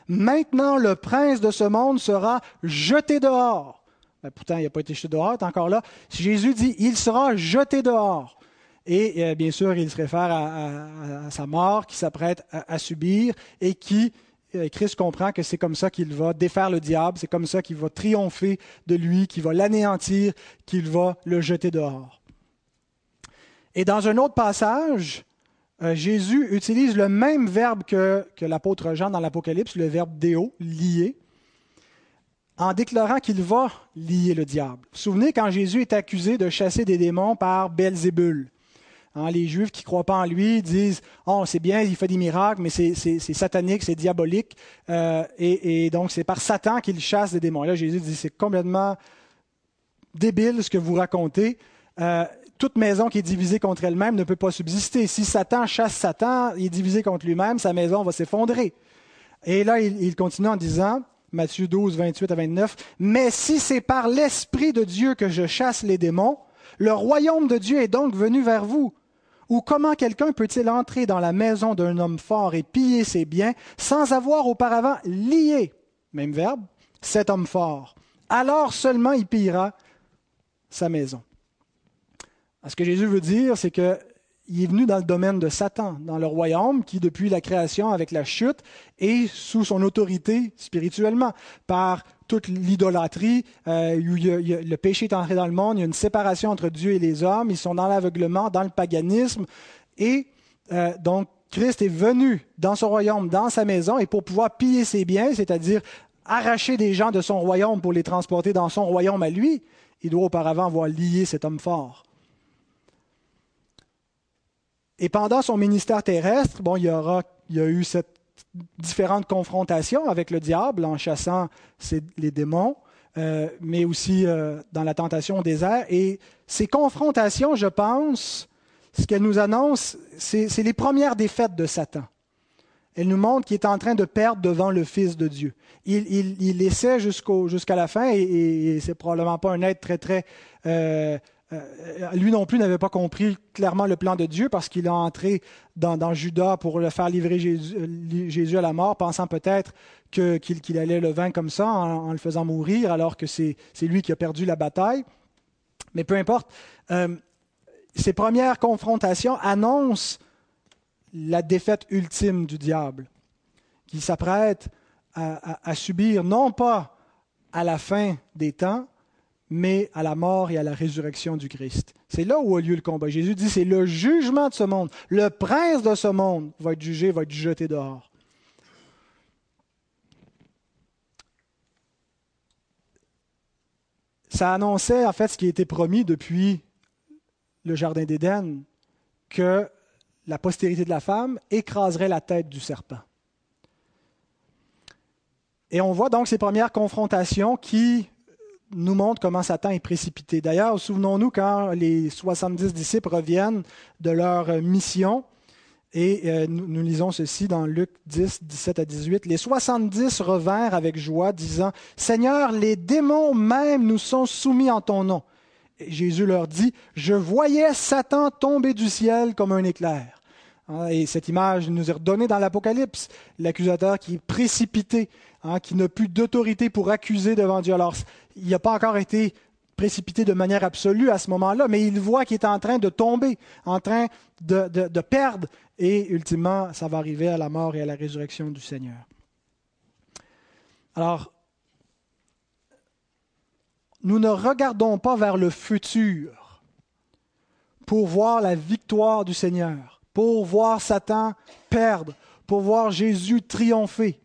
Maintenant le prince de ce monde sera jeté dehors. Ben, pourtant, il n'a pas été jeté dehors, encore là. Jésus dit, il sera jeté dehors. Et euh, bien sûr, il se réfère à, sa mort qu'il s'apprête à, subir et qui, euh, Christ comprend que c'est comme ça qu'il va défaire le diable, c'est comme ça qu'il va triompher de lui, qu'il va l'anéantir, qu'il va le jeter dehors. Et dans un autre passage, euh, Jésus utilise le même verbe que, que l'apôtre Jean dans l'Apocalypse, le verbe déo, lier en déclarant qu'il va lier le diable. Vous vous souvenez quand Jésus est accusé de chasser des démons par Belzébul? Hein, les Juifs qui ne croient pas en lui disent Oh, c'est bien, il fait des miracles, mais c'est satanique, c'est diabolique. Euh, et, donc, c'est par Satan qu'il chasse des démons. là, Jésus dit C'est complètement débile ce que vous racontez. Euh, toute maison qui est divisée contre elle-même ne peut pas subsister. Si Satan chasse Satan, il est divisé contre lui-même, sa maison va s'effondrer. Et là, il continue en disant Matthieu 12, 28 à 29. Mais si c'est par l'Esprit de Dieu que je chasse les démons, le royaume de Dieu est donc venu vers vous. Ou comment quelqu'un peut-il entrer dans la maison d'un homme fort et piller ses biens sans avoir auparavant lié, même verbe, cet homme fort? Alors seulement il pillera sa maison. Ce que Jésus veut dire, c'est que il est venu dans le domaine de Satan, dans le royaume qui, depuis la création avec la chute, est sous son autorité spirituellement, par toute l'idolâtrie, euh, le péché est entré dans le monde, il y a une séparation entre Dieu et les hommes, ils sont dans l'aveuglement, dans le paganisme, et euh, donc Christ est venu dans son royaume, dans sa maison, et pour pouvoir piller ses biens, c'est-à-dire arracher des gens de son royaume pour les transporter dans son royaume à lui, il doit auparavant avoir lié cet homme fort. Et pendant son ministère terrestre, bon, il, y aura, il y a eu cette différente confrontation avec le diable en chassant les démons, euh, mais aussi euh, dans la tentation au désert. Et ces confrontations, je pense, ce qu'elles nous annoncent, c'est les premières défaites de Satan. elle nous montre qu'il est en train de perdre devant le Fils de Dieu. Il, il, essaie jusqu'à la fin, et, et, c'est probablement pas un être très, très... Euh, euh, lui non plus n'avait pas compris clairement le plan de Dieu parce qu'il a entré dans, Judas pour le faire livrer Jésus, à la mort, pensant peut-être qu'il allait le vaincre comme ça en, le faisant mourir, alors que c'est lui qui a perdu la bataille. Mais peu importe, euh, ces premières confrontations annoncent la défaite ultime du diable, qui s'apprête à, subir non pas à la fin des temps, mais à la mort et à la résurrection du Christ. C'est là où a lieu le combat. Jésus dit, c'est le jugement de ce monde. Le prince de ce monde va être jugé, va être jeté dehors. Ça annonçait en fait ce qui a été promis depuis le Jardin d'Éden, que la postérité de la femme écraserait la tête du serpent. Et on voit donc ces premières confrontations qui nous montrent comment Satan est précipité. D'ailleurs, souvenons-nous quand les 70 disciples reviennent de leur mission, et euh, nous, lisons ceci dans Luc 10, 17 à 18. Les 70 revinrent avec joie, disant, Seigneur, les démons même nous sont soumis en ton nom. Jésus leur dit, je voyais Satan tomber du ciel comme un éclair. Hein, et cette image nous est redonnée dans l'Apocalypse, l'accusateur qui est précipité, hein, qui n'a plus d'autorité pour accuser devant Dieu. Alors, il n'a pas encore été précipité de manière absolue à ce moment-là, mais il voit qu'il est en train de tomber, en train de, perdre, et ultimement, ça va arriver à la mort et à la résurrection du Seigneur. Alors, nous ne regardons pas vers le futur pour voir la victoire du Seigneur, pour voir Satan perdre, pour voir Jésus triompher.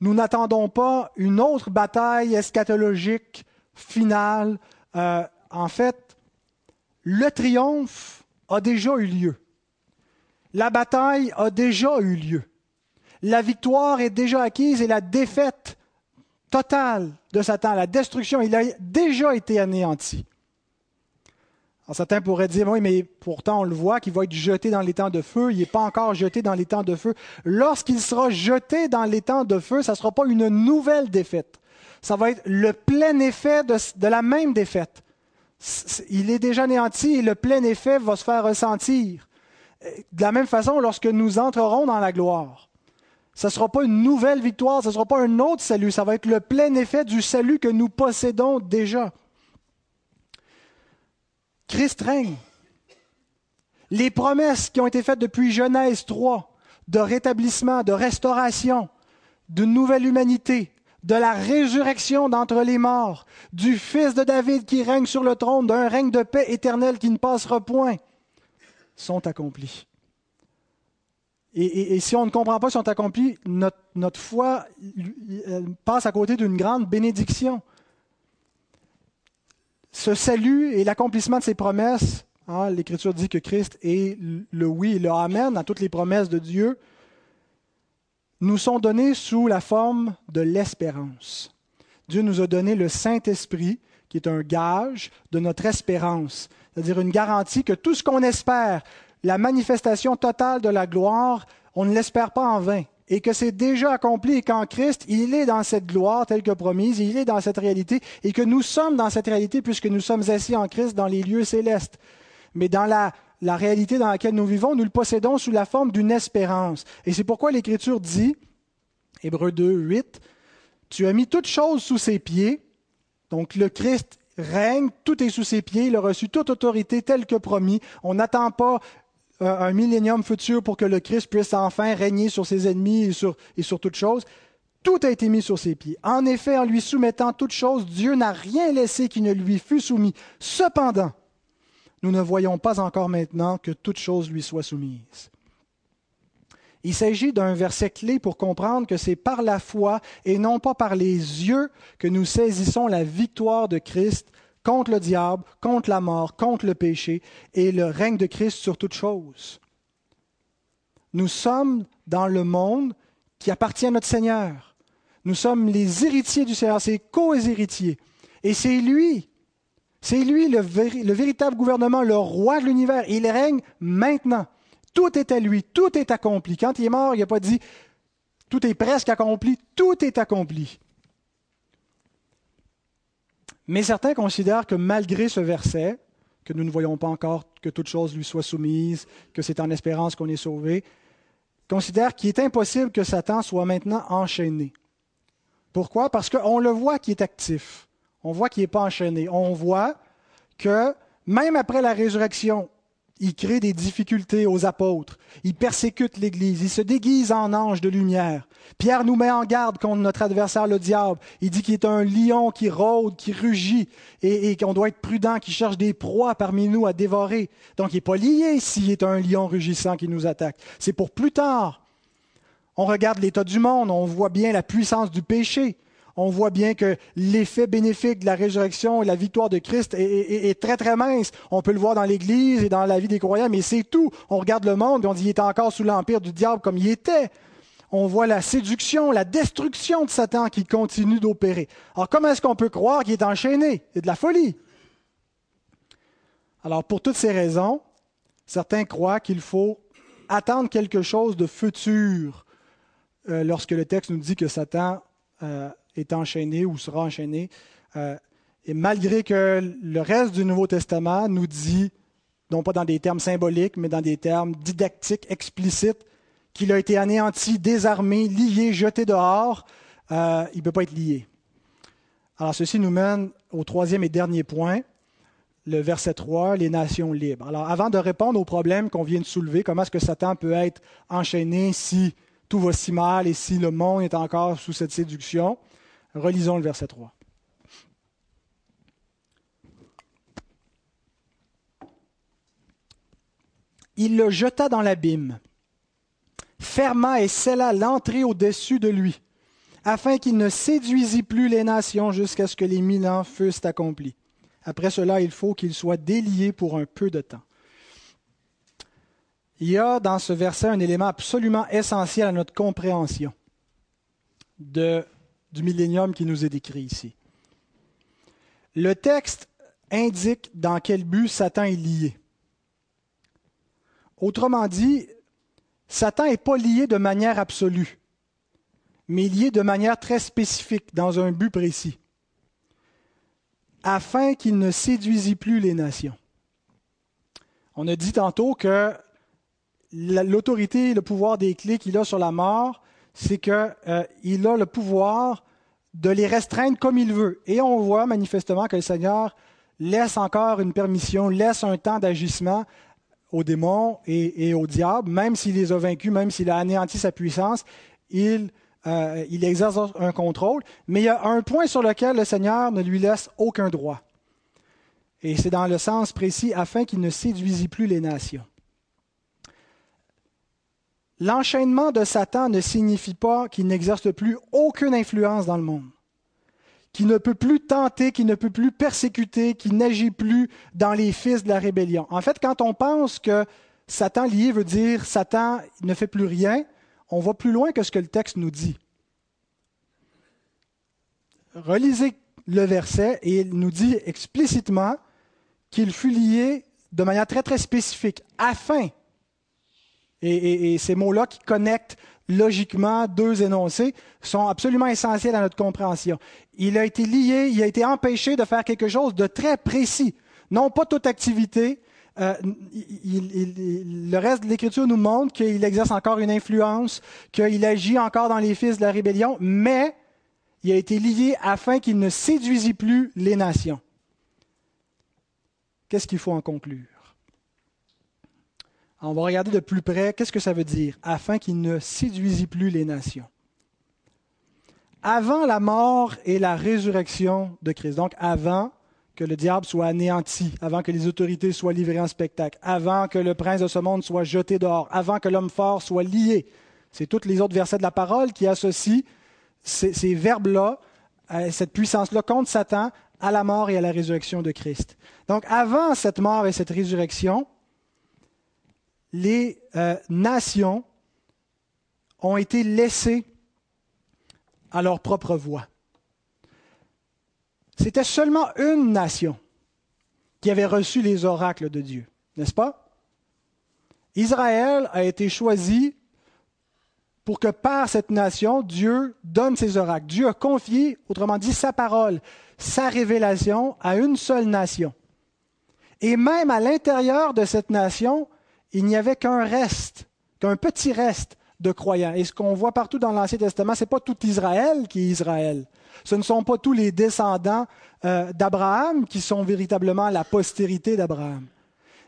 Nous n'attendons pas une autre bataille eschatologique finale. Euh, en fait, le triomphe a déjà eu lieu. La bataille a déjà eu lieu. La victoire est déjà acquise et la défaite totale de Satan, la destruction, il a déjà été anéanti. Certains pourraient dire, oui, mais pourtant on le voit qu'il va être jeté dans les temps de feu, il n'est pas encore jeté dans les temps de feu. Lorsqu'il sera jeté dans les temps de feu, ça ne sera pas une nouvelle défaite. Ça va être le plein effet de, de la même défaite. Il est déjà anéanti et le plein effet va se faire ressentir. De la même façon, lorsque nous entrerons dans la gloire, ce ne sera pas une nouvelle victoire, ce ne sera pas un autre salut, ça va être le plein effet du salut que nous possédons déjà. Christ règne. Les promesses qui ont été faites depuis Genèse 3 de rétablissement, de restauration, d'une nouvelle humanité, de la résurrection d'entre les morts, du Fils de David qui règne sur le trône, d'un règne de paix éternel qui ne passera point, sont accomplies. Et, si on ne comprend pas, si on accompli, notre, notre foi passe à côté d'une grande bénédiction. Ce salut et l'accomplissement de ses promesses, hein, l'Écriture dit que Christ est le oui et le Amen à toutes les promesses de Dieu, nous sont donnés sous la forme de l'espérance. Dieu nous a donné le Saint-Esprit, qui est un gage de notre espérance, c'est-à-dire une garantie que tout ce qu'on espère, la manifestation totale de la gloire, on ne l'espère pas en vain, et que c'est déjà accompli, et qu'en Christ, il est dans cette gloire telle que promise, il est dans cette réalité, et que nous sommes dans cette réalité puisque nous sommes assis en Christ dans les lieux célestes. Mais dans la, la réalité dans laquelle nous vivons, nous le possédons sous la forme d'une espérance. Et c'est pourquoi l'Écriture dit, Hébreu 2, 8, Tu as mis toutes choses sous ses pieds, donc le Christ règne, tout est sous ses pieds, il a reçu toute autorité telle que promis. On n'attend pas un millénium futur pour que le Christ puisse enfin régner sur ses ennemis et sur, et sur toutes choses. Tout a été mis sur ses pieds. En effet, en lui soumettant toutes choses, Dieu n'a rien laissé qui ne lui fût soumis. Cependant, nous ne voyons pas encore maintenant que toute chose lui soit soumise. Il s'agit d'un verset clé pour comprendre que c'est par la foi et non pas par les yeux que nous saisissons la victoire de Christ contre le diable, contre la mort, contre le péché et le règne de Christ sur toute chose. Nous sommes dans le monde qui appartient à notre Seigneur. Nous sommes les héritiers du Seigneur, ses co-héritiers. Et c'est lui, c'est lui le, le véritable gouvernement, le roi de l'univers. Il règne maintenant. Tout est à lui, tout est accompli. Quand il est mort, il n'a pas dit tout est presque accompli, tout est accompli. Mais certains considèrent que malgré ce verset, que nous ne voyons pas encore que toute chose lui soit soumise, que c'est en espérance qu'on est sauvé, considèrent qu'il est impossible que Satan soit maintenant enchaîné. Pourquoi? Parce qu'on le voit qu'il est actif. On voit qu'il n'est pas enchaîné. On voit que même après la résurrection, il crée des difficultés aux apôtres, il persécute l'Église, il se déguise en ange de lumière. Pierre nous met en garde contre notre adversaire le diable. Il dit qu'il est un lion qui rôde, qui rugit, et, qu'on doit être prudent, qui cherche des proies parmi nous à dévorer. Donc il n'est pas lié s'il est un lion rugissant qui nous attaque. C'est pour plus tard. On regarde l'état du monde, on voit bien la puissance du péché on voit bien que l'effet bénéfique de la résurrection et la victoire de Christ est, très, très mince. On peut le voir dans l'Église et dans la vie des croyants, mais c'est tout. On regarde le monde et on dit qu'il est encore sous l'empire du diable comme il était. On voit la séduction, la destruction de Satan qui continue d'opérer. Alors comment est-ce qu'on peut croire qu'il est enchaîné? C'est de la folie. Alors pour toutes ces raisons, certains croient qu'il faut attendre quelque chose de futur euh, lorsque le texte nous dit que Satan euh, est enchaîné ou sera enchaîné. Euh, et malgré que le reste du Nouveau Testament nous dit, non pas dans des termes symboliques, mais dans des termes didactiques, explicites, qu'il a été anéanti, désarmé, lié, jeté dehors, euh, il ne peut pas être lié. Alors ceci nous mène au troisième et dernier point, le verset 3, les nations libres. Alors avant de répondre au problème qu'on vient de soulever, comment est-ce que Satan peut être enchaîné si tout va si mal et si le monde est encore sous cette séduction, Relisons le verset 3. Il le jeta dans l'abîme, ferma et scella l'entrée au-dessus de lui, afin qu'il ne séduisît plus les nations jusqu'à ce que les mille ans fussent accomplis. Après cela, il faut qu'il soit délié pour un peu de temps. Il y a dans ce verset un élément absolument essentiel à notre compréhension de du millénium qui nous est décrit ici. Le texte indique dans quel but Satan est lié. Autrement dit, Satan n'est pas lié de manière absolue, mais lié de manière très spécifique, dans un but précis, afin qu'il ne séduisît plus les nations. On a dit tantôt que l'autorité et le pouvoir des clés qu'il a sur la mort, c'est qu'il euh, a le pouvoir de les restreindre comme il veut. Et on voit manifestement que le Seigneur laisse encore une permission, laisse un temps d'agissement aux démons et, au diable, même s'il les a vaincus, même s'il a anéanti sa puissance, il, euh, il exerce un contrôle. Mais il y a un point sur lequel le Seigneur ne lui laisse aucun droit. Et c'est dans le sens précis afin qu'il ne séduisît plus les nations. L'enchaînement de Satan ne signifie pas qu'il n'exerce plus aucune influence dans le monde, qu'il ne peut plus tenter, qu'il ne peut plus persécuter, qu'il n'agit plus dans les fils de la rébellion. En fait, quand on pense que Satan lié veut dire Satan ne fait plus rien, on va plus loin que ce que le texte nous dit. Relisez le verset et il nous dit explicitement qu'il fut lié de manière très très spécifique afin et, ces mots-là qui connectent logiquement deux énoncés sont absolument essentiels à notre compréhension. Il a été lié, il a été empêché de faire quelque chose de très précis. Non pas toute activité. Euh, le reste de l'Écriture nous montre qu'il exerce encore une influence, qu'il agit encore dans les fils de la rébellion, mais il a été lié afin qu'il ne séduisît plus les nations. Qu'est-ce qu'il faut en conclure? On va regarder de plus près qu'est-ce que ça veut dire, afin qu'il ne séduisit plus les nations. Avant la mort et la résurrection de Christ, donc avant que le diable soit anéanti, avant que les autorités soient livrées en spectacle, avant que le prince de ce monde soit jeté dehors, avant que l'homme fort soit lié. C'est tous les autres versets de la parole qui associent ces, ces verbes-là, cette puissance-là contre Satan, à la mort et à la résurrection de Christ. Donc avant cette mort et cette résurrection, les euh, nations ont été laissées à leur propre voie. C'était seulement une nation qui avait reçu les oracles de Dieu, n'est-ce pas? Israël a été choisi pour que par cette nation, Dieu donne ses oracles. Dieu a confié, autrement dit, sa parole, sa révélation à une seule nation. Et même à l'intérieur de cette nation, il n'y avait qu'un reste, qu'un petit reste de croyants. Et ce qu'on voit partout dans l'Ancien Testament, ce n'est pas tout Israël qui est Israël. Ce ne sont pas tous les descendants euh, d'Abraham qui sont véritablement la postérité d'Abraham.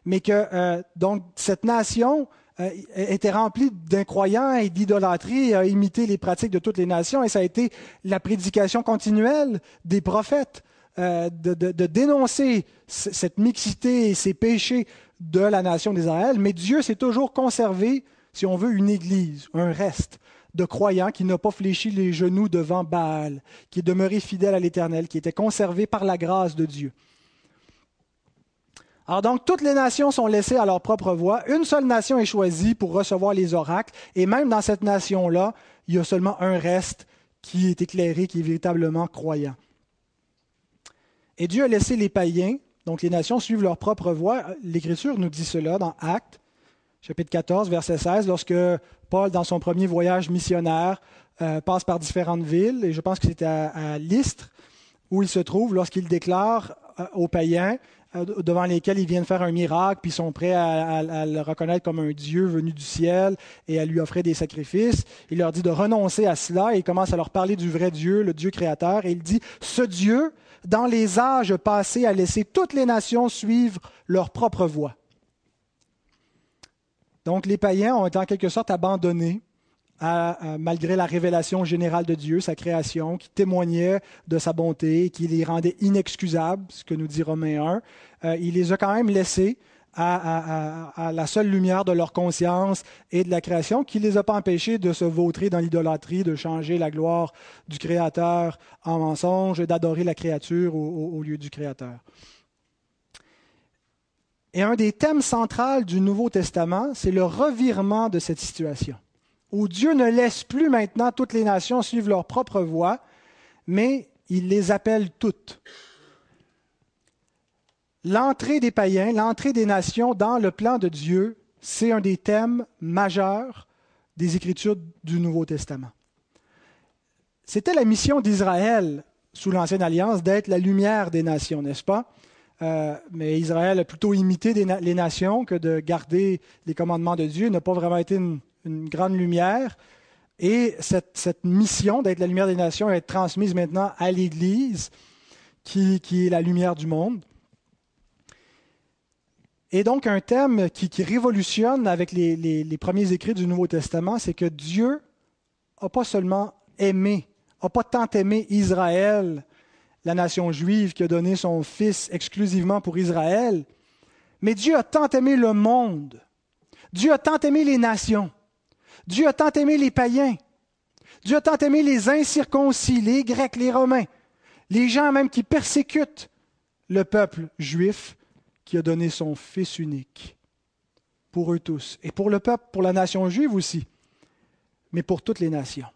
Mais que euh, donc cette nation euh, était remplie d'incroyants et d'idolâtrie et a imité les pratiques de toutes les nations. Et ça a été la prédication continuelle des prophètes de, de, dénoncer cette mixité et ces péchés de la nation d'Israël. Mais Dieu s'est toujours conservé, si on veut, une église, un reste de croyants qui n'a pas fléchi les genoux devant Baal, qui est demeuré fidèle à l'Éternel, qui était conservé par la grâce de Dieu. Alors donc, toutes les nations sont laissées à leur propre voie. Une seule nation est choisie pour recevoir les oracles. Et même dans cette nation-là, il y a seulement un reste qui est éclairé, qui est véritablement croyant. Et Dieu a laissé les païens, donc les nations, suivre leur propre voie. L'Écriture nous dit cela dans Actes, chapitre 14, verset 16, lorsque Paul, dans son premier voyage missionnaire, euh, passe par différentes villes, et je pense que c'était à, Lystre, où il se trouve lorsqu'il déclare euh, aux païens euh, devant lesquels il vient de faire un miracle, puis ils sont prêts à, le reconnaître comme un Dieu venu du ciel et à lui offrir des sacrifices. Il leur dit de renoncer à cela et il commence à leur parler du vrai Dieu, le Dieu créateur, et il dit, ce Dieu, dans les âges passés, a laissé toutes les nations suivre leur propre voie. Donc les païens ont été en quelque sorte abandonnés malgré la révélation générale de Dieu, sa création, qui témoignait de sa bonté, qui les rendait inexcusables, ce que nous dit Romains 1. Euh, il les a quand même laissés à, la seule lumière de leur conscience et de la création, qui ne les a pas empêchés de se vautrer dans l'idolâtrie, de changer la gloire du Créateur en mensonge d'adorer la créature au lieu du Créateur. Et un des thèmes centraux du Nouveau Testament, c'est le revirement de cette situation, où Dieu ne laisse plus maintenant toutes les nations suivre leur propre voie, mais il les appelle toutes. L'entrée des païens, l'entrée des nations dans le plan de Dieu, c'est un des thèmes majeurs des Écritures du Nouveau Testament. C'était la mission d'Israël sous l'Ancienne Alliance d'être la lumière des nations, n'est-ce pas? Euh, mais Israël a plutôt imité les nations que de garder les commandements de Dieu, n'a pas vraiment été une, grande lumière. Et cette, mission d'être la lumière des nations est transmise maintenant à l'Église, qui, est la lumière du monde. Et donc un thème qui, révolutionne avec les, les, premiers écrits du Nouveau Testament, c'est que Dieu n'a pas seulement aimé, n'a pas tant aimé Israël la nation juive qui a donné son Fils exclusivement pour Israël. Mais Dieu a tant aimé le monde. Dieu a tant aimé les nations. Dieu a tant aimé les païens. Dieu a tant aimé les incirconcis, les Grecs, les Romains, les gens même qui persécutent le peuple juif, qui a donné son Fils unique pour eux tous, et pour le peuple, pour la nation juive aussi, mais pour toutes les nations.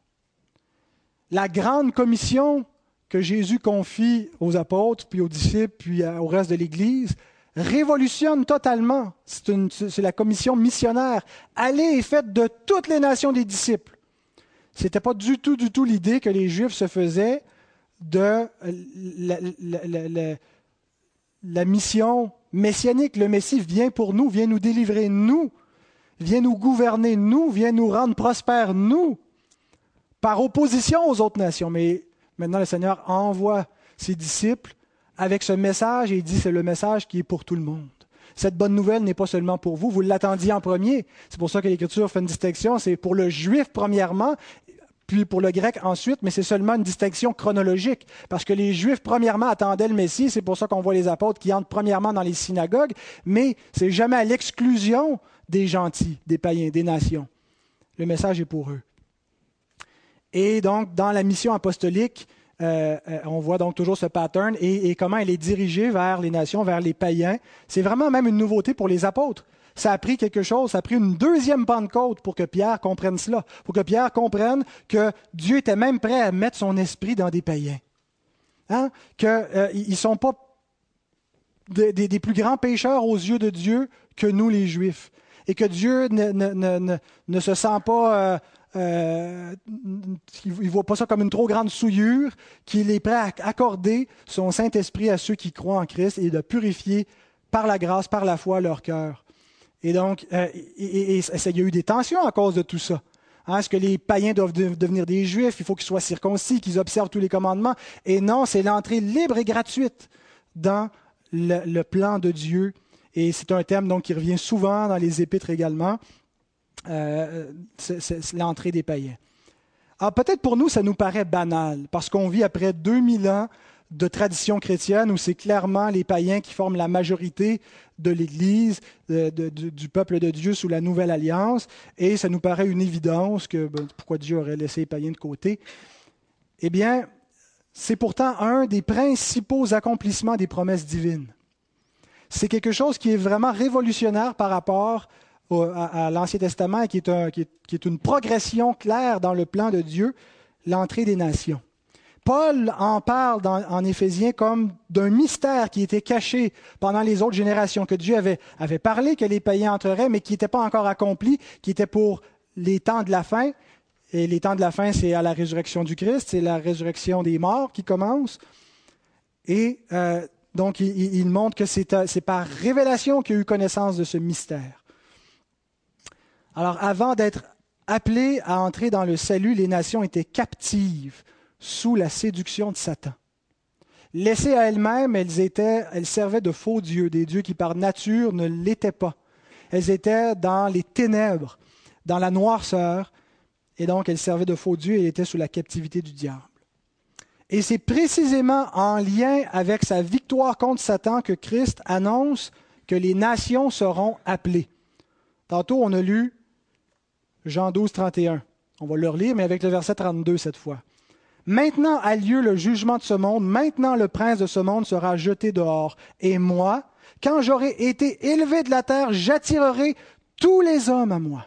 La grande commission que Jésus confie aux apôtres, puis aux disciples, puis au reste de l'Église, révolutionne totalement. C'est la commission missionnaire. Allez et faites de toutes les nations des disciples. Ce n'était pas du tout, du tout l'idée que les Juifs se faisaient de la, la, mission messianique. Le Messie vient pour nous, vient nous délivrer, nous, vient nous gouverner, nous, vient nous rendre prospères, nous, par opposition aux autres nations. Mais Maintenant, le Seigneur envoie ses disciples avec ce message et il dit c'est le message qui est pour tout le monde. Cette bonne nouvelle n'est pas seulement pour vous, vous l'attendiez en premier. C'est pour ça que l'Écriture fait une distinction. C'est pour le juif premièrement, puis pour le grec ensuite, mais c'est seulement une distinction chronologique. Parce que les juifs premièrement attendaient le Messie, c'est pour ça qu'on voit les apôtres qui entrent premièrement dans les synagogues, mais c'est jamais à l'exclusion des gentils, des païens, des nations. Le message est pour eux. Et donc, dans la mission apostolique, euh, euh, on voit donc toujours ce pattern et, comment elle est dirigée vers les nations, vers les païens. C'est vraiment même une nouveauté pour les apôtres. Ça a pris quelque chose, ça a prit une deuxième Pentecôte pour que Pierre comprenne cela, pour que Pierre comprenne que Dieu était même prêt à mettre son esprit dans des païens. Hein? Qu'ils euh, ne sont pas des, plus grands pécheurs aux yeux de Dieu que nous les Juifs. et que Dieu ne, se sent pas, euh, euh, il ne voit pas ça comme une trop grande souillure, qu'il est prêt à accorder son Saint-Esprit à ceux qui croient en Christ et de purifier par la grâce, par la foi leur cœur. Et donc, euh, il y a eu des tensions à cause de tout ça. Hein, est-ce que les païens doivent devenir des juifs? Il faut qu'ils soient circoncis, qu'ils observent tous les commandements. Et non, c'est l'entrée libre et gratuite dans le, plan de Dieu. Et c'est un thème qui revient souvent dans les épîtres également, euh, c'est l'entrée des païens. Alors peut-être pour nous, ça nous paraît banal, parce qu'on vit après 2000 ans de tradition chrétienne où c'est clairement les païens qui forment la majorité de l'Église, du peuple de Dieu sous la nouvelle alliance, et ça nous paraît une évidence que ben, pourquoi Dieu aurait laissé les païens de côté. Eh bien, c'est pourtant un des principaux accomplissements des promesses divines. C'est quelque chose qui est vraiment révolutionnaire par rapport à, l'Ancien Testament et qui qui est une progression claire dans le plan de Dieu, l'entrée des nations. Paul en parle en Éphésiens comme d'un mystère qui était caché pendant les autres générations, que Dieu avait, parlé que les païens entreraient, mais qui n'était pas encore accompli, qui était pour les temps de la fin. Et les temps de la fin, c'est à la résurrection du Christ, c'est la résurrection des morts qui commence. Et euh, donc, il, montre que c'est par révélation qu'il a eu connaissance de ce mystère. Alors, avant d'être appelés à entrer dans le salut, les nations étaient captives sous la séduction de Satan. Laissées à elles-mêmes, elles, étaient, elles servaient de faux dieux, des dieux qui par nature ne l'étaient pas. Elles étaient dans les ténèbres, dans la noirceur, et donc elles servaient de faux dieux et étaient sous la captivité du diable. Et c'est précisément en lien avec sa victoire contre Satan que Christ annonce que les nations seront appelées. Tantôt, on a lu Jean 12, 31. On va le relire, mais avec le verset 32 cette fois. Maintenant a lieu le jugement de ce monde, maintenant le prince de ce monde sera jeté dehors. Et moi, quand j'aurai été élevé de la terre, j'attirerai tous les hommes à moi.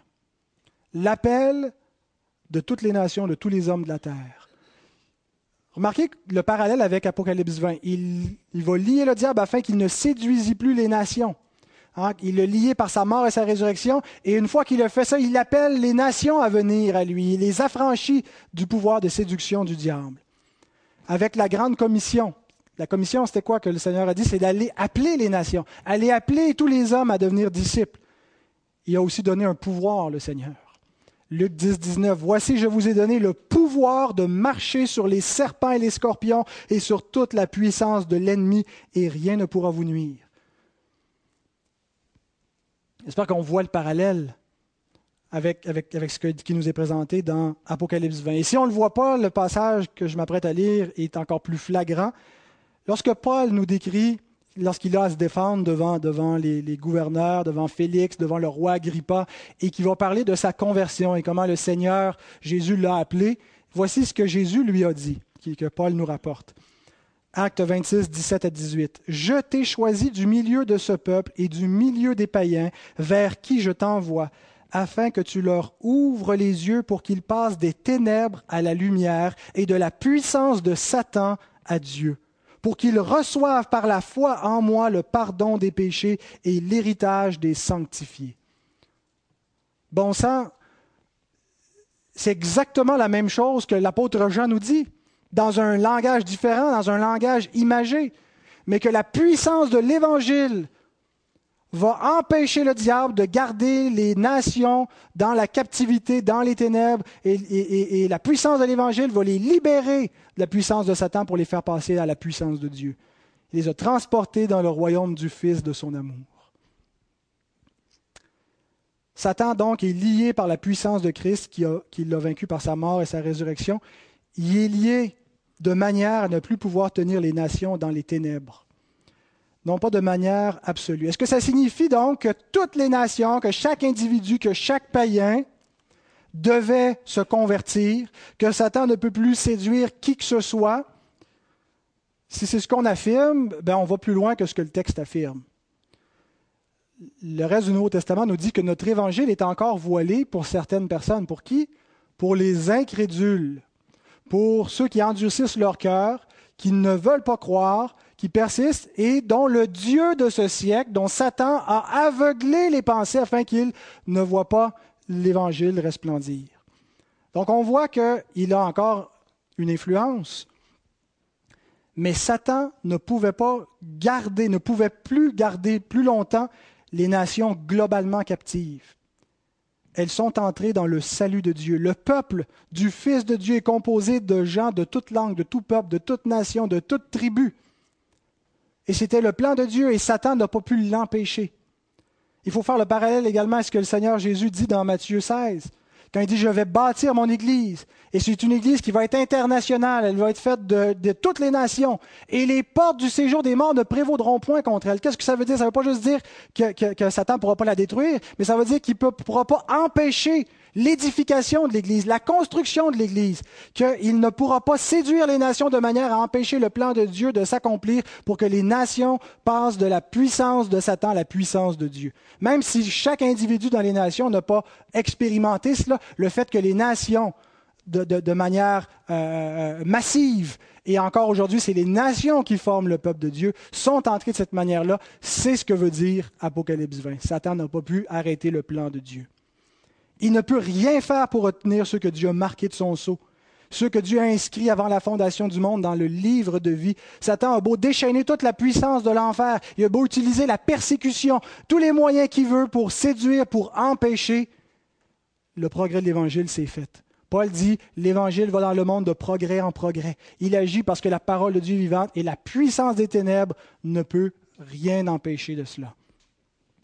L'appel de toutes les nations, de tous les hommes de la terre. Remarquez le parallèle avec Apocalypse 20. Il, va lier le diable afin qu'il ne séduisit plus les nations. Hein, il le lié par sa mort et sa résurrection. Et une fois qu'il a fait ça, il appelle les nations à venir à lui. Il les affranchit du pouvoir de séduction du diable. Avec la grande commission. La commission, c'était quoi que le Seigneur a dit? C'est d'aller appeler les nations, aller appeler tous les hommes à devenir disciples. Il a aussi donné un pouvoir, le Seigneur. Luc 10, 19. Voici, je vous ai donné le pouvoir de marcher sur les serpents et les scorpions et sur toute la puissance de l'ennemi, et rien ne pourra vous nuire. J'espère qu'on voit le parallèle avec, ce qui nous est présenté dans Apocalypse 20. Et si on ne le voit pas, le passage que je m'apprête à lire est encore plus flagrant. Lorsque Paul nous décrit, lorsqu'il a à se défendre devant, les, gouverneurs, devant Félix, devant le roi Agrippa, et qu'il va parler de sa conversion et comment le Seigneur Jésus l'a appelé, voici ce que Jésus lui a dit, que Paul nous rapporte. Acte 26, 17 à 18. Je t'ai choisi du milieu de ce peuple et du milieu des païens, vers qui je t'envoie, afin que tu leur ouvres les yeux pour qu'ils passent des ténèbres à la lumière et de la puissance de Satan à Dieu, pour qu'ils reçoivent par la foi en moi le pardon des péchés et l'héritage des sanctifiés. Bon sang, c'est exactement la même chose que l'apôtre Jean nous dit dans un langage différent, dans un langage imagé, mais que la puissance de l'Évangile va empêcher le diable de garder les nations dans la captivité, dans les ténèbres, et, la puissance de l'Évangile va les libérer de la puissance de Satan pour les faire passer à la puissance de Dieu. Il les a transportés dans le royaume du Fils de son amour. Satan donc est lié par la puissance de Christ qui, l'a vaincu par sa mort et sa résurrection. Il est lié de manière à ne plus pouvoir tenir les nations dans les ténèbres. Non pas de manière absolue. Est-ce que ça signifie donc que toutes les nations, que chaque individu, que chaque païen devait se convertir, que Satan ne peut plus séduire qui que ce soit? Si c'est ce qu'on affirme, ben on va plus loin que ce que le texte affirme. Le reste du Nouveau Testament nous dit que notre évangile est encore voilé pour certaines personnes. Pour qui? Pour les incrédules pour ceux qui endurcissent leur cœur, qui ne veulent pas croire, qui persiste et dont le Dieu de ce siècle, dont Satan a aveuglé les pensées afin qu'il ne voit pas l'Évangile resplendir. Donc on voit qu'il a encore une influence, mais Satan ne pouvait pas garder, ne pouvait plus garder plus longtemps les nations globalement captives. Elles sont entrées dans le salut de Dieu. Le peuple du Fils de Dieu est composé de gens de toute langue, de tout peuple, de toute nation, de toute tribu. Et c'était le plan de Dieu et Satan n'a pas pu l'empêcher. Il faut faire le parallèle également à ce que le Seigneur Jésus dit dans Matthieu 16 quand il dit je vais bâtir mon Église, et c'est une Église qui va être internationale, elle va être faite de, toutes les nations, et les portes du séjour des morts ne prévaudront point contre elle. Qu'est-ce que ça veut dire? Ça ne veut pas juste dire que, Satan ne pourra pas la détruire, mais ça veut dire qu'il ne pourra pas empêcher l'édification de l'Église, la construction de l'Église, qu'il ne pourra pas séduire les nations de manière à empêcher le plan de Dieu de s'accomplir pour que les nations passent de la puissance de Satan à la puissance de Dieu. Même si chaque individu dans les nations n'a pas expérimenté cela, le fait que les nations, de, manière euh, euh, massive, et encore aujourd'hui, c'est les nations qui forment le peuple de Dieu, sont entrées de cette manière-là, c'est ce que veut dire Apocalypse 20. Satan n'a pas pu arrêter le plan de Dieu. Il ne peut rien faire pour retenir ce que Dieu a marqué de son sceau, ce que Dieu a inscrit avant la fondation du monde dans le livre de vie. Satan a beau déchaîner toute la puissance de l'enfer, il a beau utiliser la persécution, tous les moyens qu'il veut pour séduire, pour empêcher, le progrès de l'Évangile s'est fait. Paul dit, l'Évangile va dans le monde de progrès en progrès. Il agit parce que la parole de Dieu vivante et la puissance des ténèbres ne peut rien empêcher de cela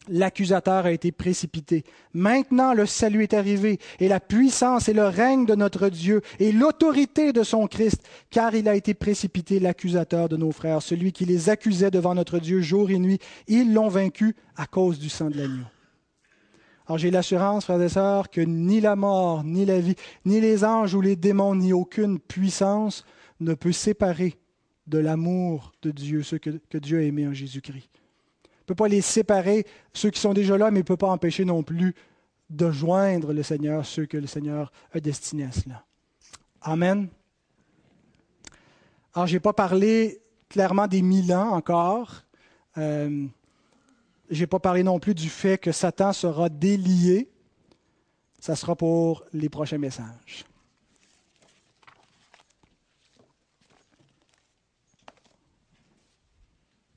l'accusateur a été précipité. Maintenant, le salut est arrivé, et la puissance et le règne de notre Dieu, et l'autorité de son Christ, car il a été précipité l'accusateur de nos frères, celui qui les accusait devant notre Dieu jour et nuit. Ils l'ont vaincu à cause du sang de l'agneau. Alors j'ai l'assurance, frères et sœurs, que ni la mort, ni la vie, ni les anges ou les démons, ni aucune puissance ne peut séparer de l'amour de Dieu, ce que, que Dieu a aimé en Jésus-Christ ne peut pas les séparer, ceux qui sont déjà là, mais il ne peut pas empêcher non plus de joindre le Seigneur, ceux que le Seigneur a destinés à cela. Amen. Alors, je n'ai pas parlé clairement des mille ans encore. Euh, je n'ai pas parlé non plus du fait que Satan sera délié. Ça sera pour les prochains messages.